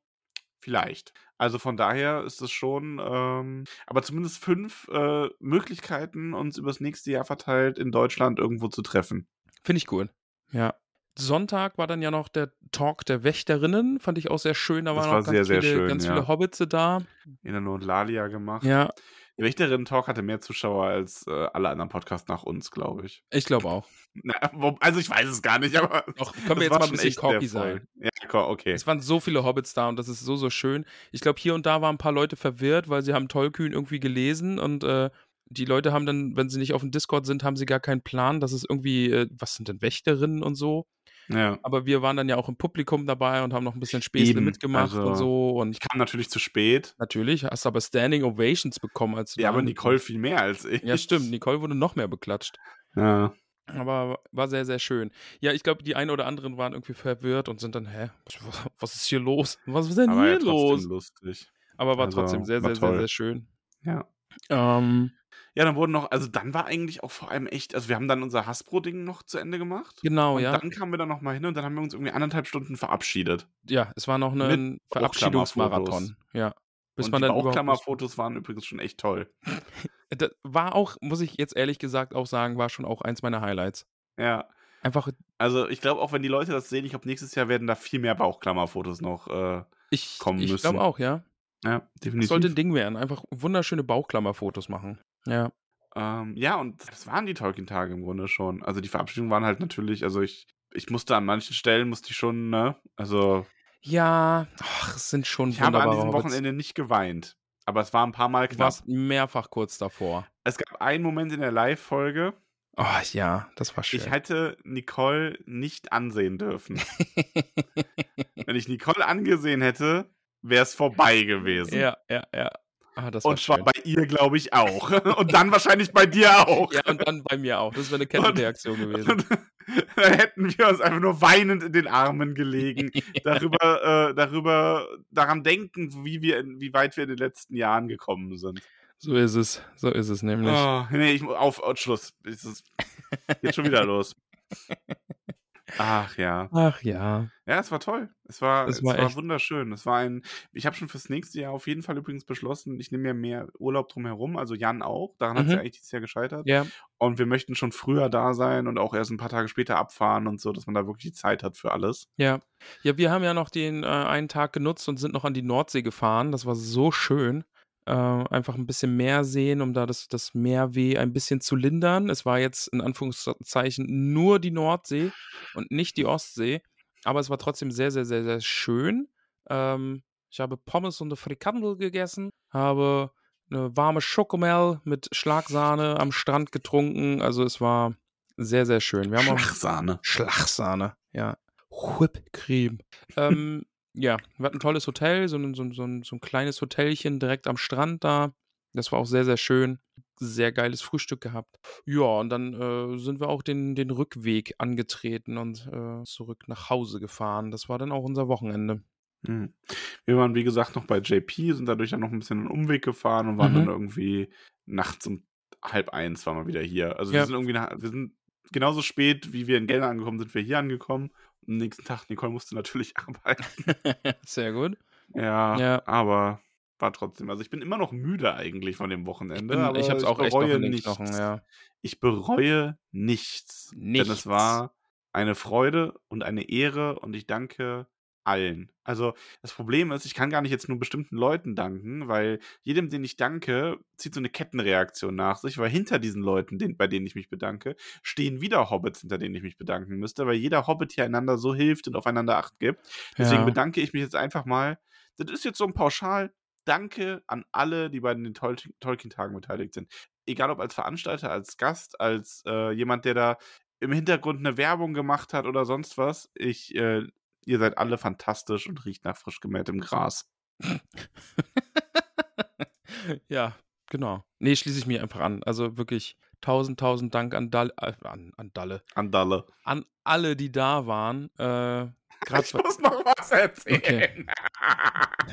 vielleicht. Also von daher ist es schon, ähm, aber zumindest fünf äh, Möglichkeiten, uns übers nächste Jahr verteilt in Deutschland irgendwo zu treffen. Finde ich cool. Ja. Sonntag war dann ja noch der Talk der Wächterinnen. Fand ich auch sehr schön. Da waren war auch ganz, sehr, sehr viele, schön, ganz ja. viele Hobbits da. Inano und Lalia gemacht. Ja, Der Wächterinnen-Talk hatte mehr Zuschauer als äh, alle anderen Podcasts nach uns, glaube ich. ich glaube auch. Na, also ich weiß es gar nicht, aber. Doch, können wir jetzt mal ein bisschen cocky sein. Ja, okay. Es waren so viele Hobbits da und das ist so, so schön. Ich glaube, hier und da waren ein paar Leute verwirrt, weil sie haben Tollkühn irgendwie gelesen und äh, die Leute haben dann, wenn sie nicht auf dem Discord sind, haben sie gar keinen Plan. Das ist irgendwie, äh, was sind denn Wächterinnen und so. Ja. Aber wir waren dann ja auch im Publikum dabei und haben noch ein bisschen Späßle mitgemacht also- und so. Und Ich kam natürlich zu spät. natürlich hast aber Standing Ovations bekommen, als du Ja, aber Nicole viel mehr als ich. Ja, stimmt. Nicole wurde noch mehr beklatscht. Ja. Aber war sehr, sehr schön. Ja, ich glaube, die einen oder anderen waren irgendwie verwirrt und sind dann, hä, was, was ist hier los? Was ist denn Aber hier ja trotzdem los? lustig. Aber war Also, trotzdem sehr, war sehr, sehr, toll. sehr schön. Ja. Ähm, Ja, dann wurden noch, also dann war eigentlich auch vor allem echt, also wir haben dann unser Hasbro-Ding noch zu Ende gemacht. genau, und ja. dann kamen wir da noch mal hin und dann haben wir uns irgendwie anderthalb Stunden verabschiedet. Ja, es war noch ein Verabschiedungsmarathon. Ja. Bis und man die dann überhaupt Bauchklammerfotos waren übrigens schon echt toll. Das war auch, muss ich jetzt ehrlich gesagt auch sagen, war schon auch eins meiner Highlights. Ja. Einfach, Also ich glaube, auch wenn die Leute das sehen, ich glaube, nächstes Jahr werden da viel mehr Bauchklammerfotos noch. Äh, ich, Kommen ich müssen. glaube auch, ja. ja, Das definitiv. sollte ein Ding werden. Einfach wunderschöne Bauchklammerfotos machen. Ja. Ähm, ja, und das waren die Tolkien-Tage im Grunde schon. Also die Verabschiedungen waren halt natürlich, also ich, ich musste an manchen Stellen, musste ich schon, ne, also Ja, ach, es sind schon ich habe an wunderbare diesem. Wochenende nicht geweint. Aber es war ein paar Mal Du knapp. warst mehrfach kurz davor. Es gab einen Moment in der Live-Folge, Oh ja, das war schön. ich hätte Nicole nicht ansehen dürfen. Wenn ich Nicole angesehen hätte, wäre es vorbei gewesen. ja, ja, ja. Ah, Und zwar schön. bei ihr, glaube ich, auch. Und dann wahrscheinlich bei dir auch. Ja, und dann bei mir auch. Das wäre eine Kettenreaktion gewesen. Dann hätten wir uns einfach nur weinend in den Armen gelegen, darüber, äh, darüber, daran denken, wie wir, in, wie weit wir in den letzten Jahren gekommen sind. So ist es. So ist es nämlich. Oh, nee, ich, auf, auf Schluss. Es ist jetzt schon wieder los. Ach ja. Ach ja. Ja, es war toll. Es war, Es es war war echt wunderschön. Es war ein ich habe schon fürs nächste Jahr auf jeden Fall übrigens beschlossen, ich nehme mir mehr Urlaub drumherum, also Jan auch. Daran hat's ja Mhm. eigentlich dieses Jahr gescheitert. Ja. Und wir möchten schon früher da sein und auch erst ein paar Tage später abfahren und so, dass man da wirklich die Zeit hat für alles. Ja. Ja, wir haben ja noch den, äh, einen Tag genutzt und sind noch an die Nordsee gefahren. Das war so schön. Äh, einfach 'n bisschen Meer sehen, um da das das Meerweh ein bisschen zu lindern. Es war jetzt in Anführungszeichen nur die Nordsee und nicht die Ostsee, aber es war trotzdem sehr, sehr, sehr, sehr schön. Ähm, ich habe Pommes und 'ne Frikandel gegessen, habe 'ne warme Schokomel mit Schlagsahne am Strand getrunken. Also, es war sehr, sehr schön. Wir haben auch Schlagsahne. Schlagsahne, ja. Whipped Cream. Ähm, ja, wir hatten 'n tolles Hotel, so 'n so 'n so 'n so 'n kleines Hotelchen direkt am Strand da. Das war auch sehr, sehr schön. Sehr geiles Frühstück gehabt. Ja, und dann, äh, sind wir auch den den Rückweg angetreten und, äh, zurück nach Hause gefahren. Das war dann auch unser Wochenende. Mhm. Wir waren, wie gesagt, noch bei JP, sind dadurch dann noch 'n bisschen 'n Umweg gefahren und waren dann Mhm. irgendwie nachts um 12:30 waren wir wieder hier. Also, wir Ja. sind irgendwie wir sind genauso spät, wie wir in Gelder angekommen sind, wir hier angekommen. Am nächsten Tag Nicole musste natürlich arbeiten. Sehr gut. Ja, Ja. aber war trotzdem also, ich bin immer noch müde eigentlich von dem Ich Wochenende, bin aber ich habe es ich auch echt noch bereue in den Knochen, nichts. ja. Ich bereue nichts, denn es Nichts. war eine Freude und eine Ehre und ich danke allen. Also, das Problem ist, ich kann gar nicht jetzt nur bestimmten Leuten danken, weil jedem, den ich danke, zieht so 'ne Kettenreaktion nach sich, weil hinter diesen Leuten, den bei denen ich mich bedanke, stehen wieder Hobbits, hinter denen ich mich bedanken müsste, weil jeder Hobbit hier einander so hilft und aufeinander Acht gibt. Deswegen Ja. bedanke ich mich jetzt einfach mal. Das ist jetzt so 'n pauschal Danke an alle, die bei den Tolk Tolkien-Tagen beteiligt sind. Egal ob als Veranstalter, als Gast, als, äh, jemand, der da im Hintergrund 'ne Werbung gemacht hat oder sonst was. Ich, äh ihr seid alle fantastisch und riecht nach frisch gemähtem Gras. Ja, genau. Ne, schließe ich mich einfach an. Also, wirklich tausend, tausend Dank an Dal äh, an an Dalle. An Dalle. An alle, die da waren. Äh, Ich muss noch was Okay. erzählen.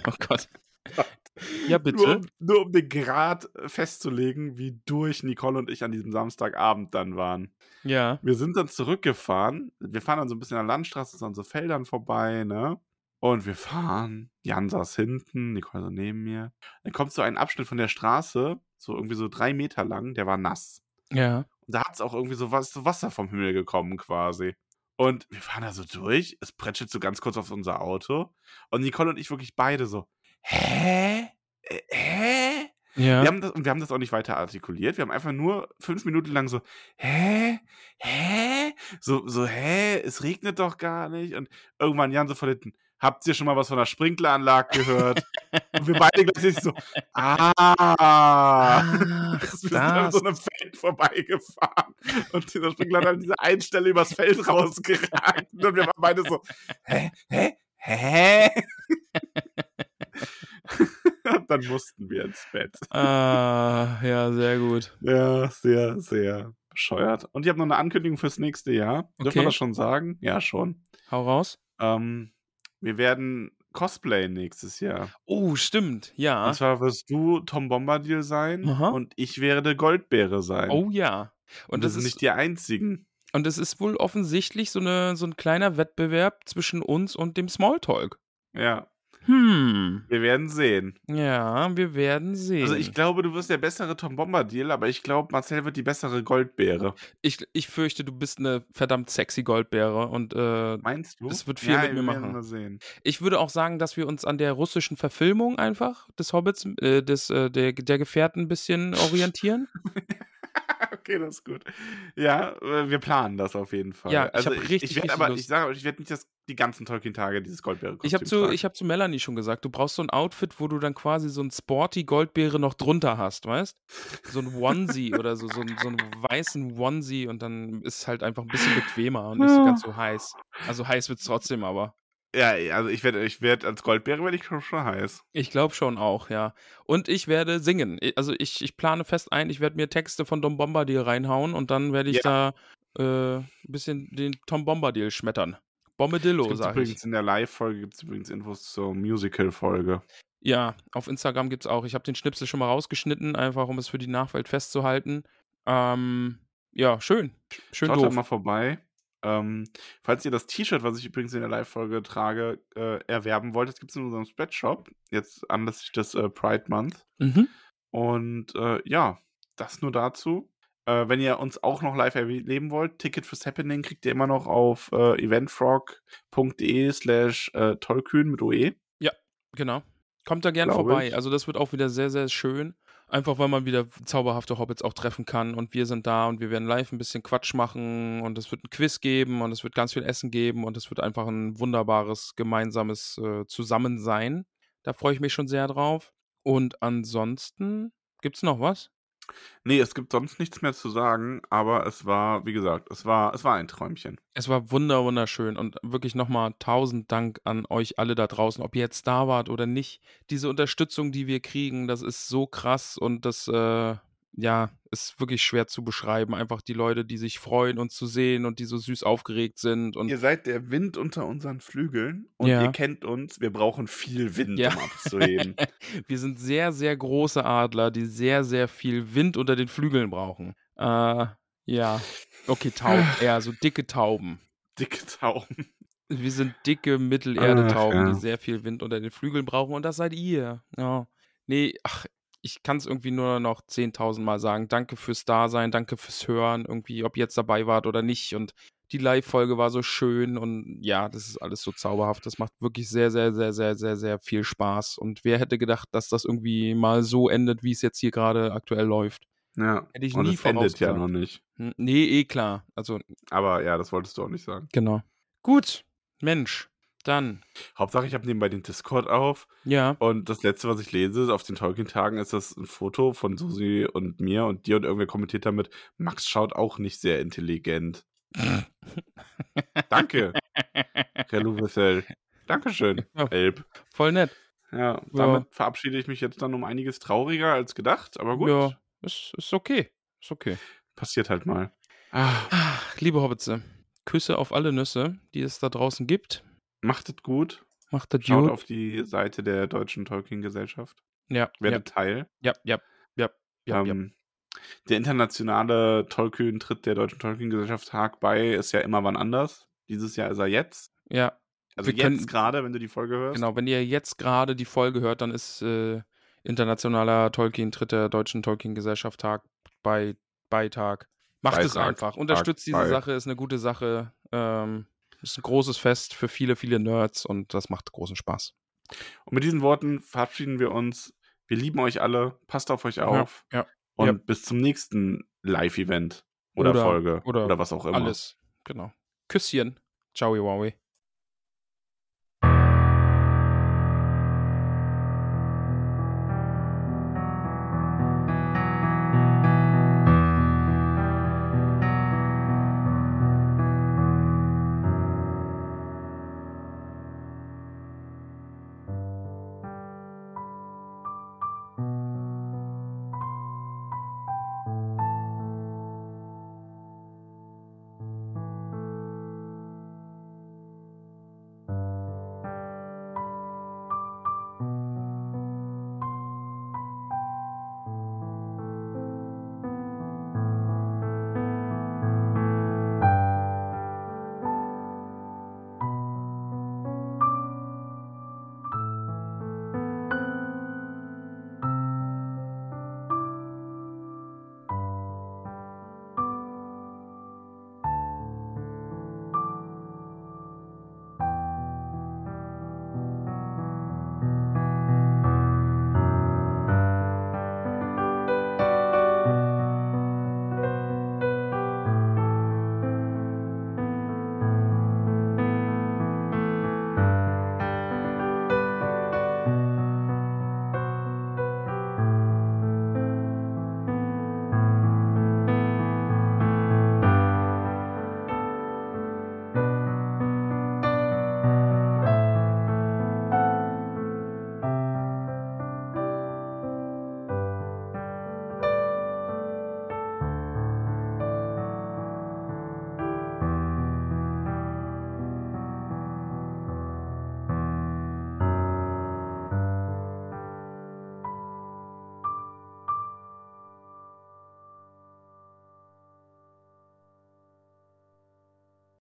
Oh Gott. Ja, Nur bitte. um nur um den Grad festzulegen, wie durch Nicole und ich an diesem Samstagabend dann waren. Ja. Wir sind dann zurückgefahren. Wir fahren dann so 'n bisschen an der Landstraße, so an so Feldern vorbei, ne? Und wir fahren. Jan saß hinten, Nicole so neben mir. Dann kommt so ein Abschnitt von der Straße, so irgendwie so 3 Meter lang, der war nass. Ja. Und da hat's auch irgendwie so was so Wasser vom Himmel gekommen quasi. Und wir fahren da so durch. Es prätschelt so ganz kurz auf unser Auto. Und Nicole und ich wirklich beide so: „Hä? Äh, hä?“ Ja. Wir haben das und wir haben das auch nicht weiter artikuliert. Wir haben einfach nur 5 Minuten lang so: „Hä? Hä?“ So so: „Hä? Es regnet doch gar nicht.“ Und irgendwann Jan so von hinten: „Habt ihr schon mal was von 'ner Sprinkleranlage gehört?“ Und wir beide gleichzeitig so: „Ah.“ Ach, Wir sind an so das. 'nem Feld vorbeigefahren und dieser Sprinkler hat an dieser einen Stelle übers Feld rausgeragt. Und wir waren beide so: „Hä? Hä? Hä?“ Und dann mussten wir ins Bett. Ah, ja, sehr gut. Ja, sehr, sehr bescheuert. Und ich habe noch 'ne Ankündigung fürs nächste Jahr. Dürfen wir Okay. das schon sagen? Ja, schon. Hau raus. Ähm, wir werden cosplayen nächstes Jahr. Oh, stimmt, Und ja. zwar wirst du Tom Bombadil sein Aha. und ich werde Goldbeere sein. Oh ja. Und Und das sind ist nicht die Einzigen. und es ist wohl offensichtlich so 'ne so 'n kleiner Wettbewerb zwischen uns und dem Smalltalk. Ja. Hm. Wir werden sehen. Ja, wir werden sehen. Also, ich glaube, du wirst der bessere Tom Bombadil, aber ich glaube, Marcel wird die bessere Goldbeere. Ich ich fürchte, du bist 'ne verdammt sexy Goldbeere und, äh, Meinst du? es wird viel Ja, mit mir wir machen. Ich würde auch sagen, dass wir uns an der russischen Verfilmung einfach des Hobbits äh, des äh, der der Gefährten 'n bisschen orientieren. Okay, das ist gut. Ja, äh, wir planen das auf jeden Fall. Ja, ich Also, habe ich richtig, ich werde aber Lust. ich sage ich werde nicht das die ganzen Tolkien-Tage dieses Ich habe zu ich habe zu Melanie schon gesagt, du brauchst so 'n Outfit, wo du dann quasi so 'n sporty Goldbeere noch drunter hast, weißt? So 'n Onesie oder so so so 'n weißen Onesie und dann ist halt einfach 'n bisschen bequemer und nicht so ganz so heiß. Also, heiß wird's trotzdem, aber Ja, also, ich werde ich werde als Goldbeere werde ich schon schon heiß. Ich glaube schon auch, ja. Und ich werde singen. Also, ich ich plane fest ein, ich werde mir Texte von Dom Bombadil reinhauen und dann werde ich Ja. da, äh, 'n bisschen den Tom Bombadil schmettern. Es Bombadillo, sage übrigens ich. in der Live-Folge gibt's übrigens Infos zur Musical-Folge. Ja, auf Instagram gibt's auch. Ich habe den Schnipsel schon mal rausgeschnitten, einfach um es für die Nachwelt festzuhalten. Ähm, ja, schön. Schön Schaut da doof. mal vorbei. Ähm, falls ihr das T-Shirt, was ich übrigens in der Live-Folge trage, äh, erwerben wollt, das gibt es in unserem Spreadshop, jetzt anlässlich des äh, Pride Month. Mhm. Und äh, ja, das nur dazu. Äh, wenn ihr uns auch noch live erleben wollt, Ticket fürs Happening kriegt ihr immer noch auf äh, eventfrog.de slash äh, tollkühn mit OE. Genau. Kommt da gern Glaub vorbei. ich. Also das wird auch wieder sehr, sehr schön. Einfach weil man wieder zauberhafte Hobbits auch treffen kann. Und wir sind da und wir werden live ein bisschen Quatsch machen. Und es wird ein Quiz geben und es wird ganz viel Essen geben. Und es wird einfach ein wunderbares gemeinsames äh, Zusammensein. Da freue ich mich schon sehr drauf. Und ansonsten, gibt's noch was? Nee, es gibt sonst nichts mehr zu sagen, aber es war, wie gesagt, es war, es war ein Träumchen. Es war wunder wunderschön und wirklich nochmal tausend Dank an euch alle da draußen, ob ihr jetzt da wart oder nicht. Diese Unterstützung, die wir kriegen, das ist so krass und das, äh, ja, ist wirklich schwer zu beschreiben. Einfach die Leute, die sich freuen, uns zu sehen und die so süß aufgeregt sind und Ihr seid der Wind unter unseren Flügeln und Ja. ihr kennt uns, wir brauchen viel Wind, Ja. um abzuheben. wir sind sehr, sehr große Adler, die sehr, sehr viel Wind unter den Flügeln brauchen. Äh, ja. Okay, Tauben, eher so dicke Tauben. Dicke Tauben. Wir sind dicke Mittelerde-Tauben, ja. die sehr viel Wind unter den Flügeln brauchen und das seid ihr. Ja. Nee, ach, ich kann es irgendwie nur noch 10.000 Mal sagen. Danke fürs Dasein, danke fürs Hören, irgendwie, ob ihr jetzt dabei wart oder nicht. Und die Live-Folge war so schön und ja, das ist alles so zauberhaft. Das macht wirklich sehr, sehr, sehr, sehr, sehr, sehr viel Spaß. Und wer hätte gedacht, dass das irgendwie mal so endet, wie es jetzt hier gerade aktuell läuft? Ja. Hätte ich und nie es endet ja noch nicht. Hm, Nee, eh klar. Also, Aber ja, das wolltest du auch nicht sagen. genau. Gut, Mensch, dann, Hauptsache, ich habe nebenbei den Discord auf ja. und das letzte, was ich lese auf den Tolkien-Tagen, ist das ein Foto von Susi und mir und dir und irgendwer kommentiert damit, Max schaut auch nicht sehr intelligent. Danke, Relu Wissel. Dankeschön, Ja. Elb. Voll nett. Ja, damit verabschiede ich mich jetzt dann um einiges trauriger als gedacht, aber gut, Ja, ist, ist okay. Ist okay. passiert halt mal. Ah, Ach, liebe Hobbitze, Küsse auf alle Nüsse, die es da draußen gibt. Macht es gut. Macht Schaut gut. auf die Seite der Deutschen Tolkien-Gesellschaft. Ja, ja, Werdet Teil. ja, ja, ja, ja, ja. ähm, Der internationale Tolkien-Tritt der Deutschen Tolkien-Gesellschaft Tag bei ist ja immer wann anders. Dieses Jahr ist er jetzt. ja. Also Wir jetzt gerade, wenn du die Folge hörst. Genau, wenn ihr jetzt gerade die Folge hört, dann ist äh, internationaler Tolkien-Tritt der Deutschen Tolkien-Gesellschaft Tag bei Beitag. Macht es Beitrag, einfach. Unterstützt Tag, diese bei. Sache, ist eine gute Sache. Ähm, ist ein großes Fest für viele, viele Nerds und das macht großen Spaß. Und mit diesen Worten verabschieden wir uns. Wir lieben euch alle. Passt auf euch auf. ja, Und ja. bis zum nächsten Live-Event oder, Oder- Folge oder oder was auch immer. Alles. Genau. Küsschen. Ciao, Wowie.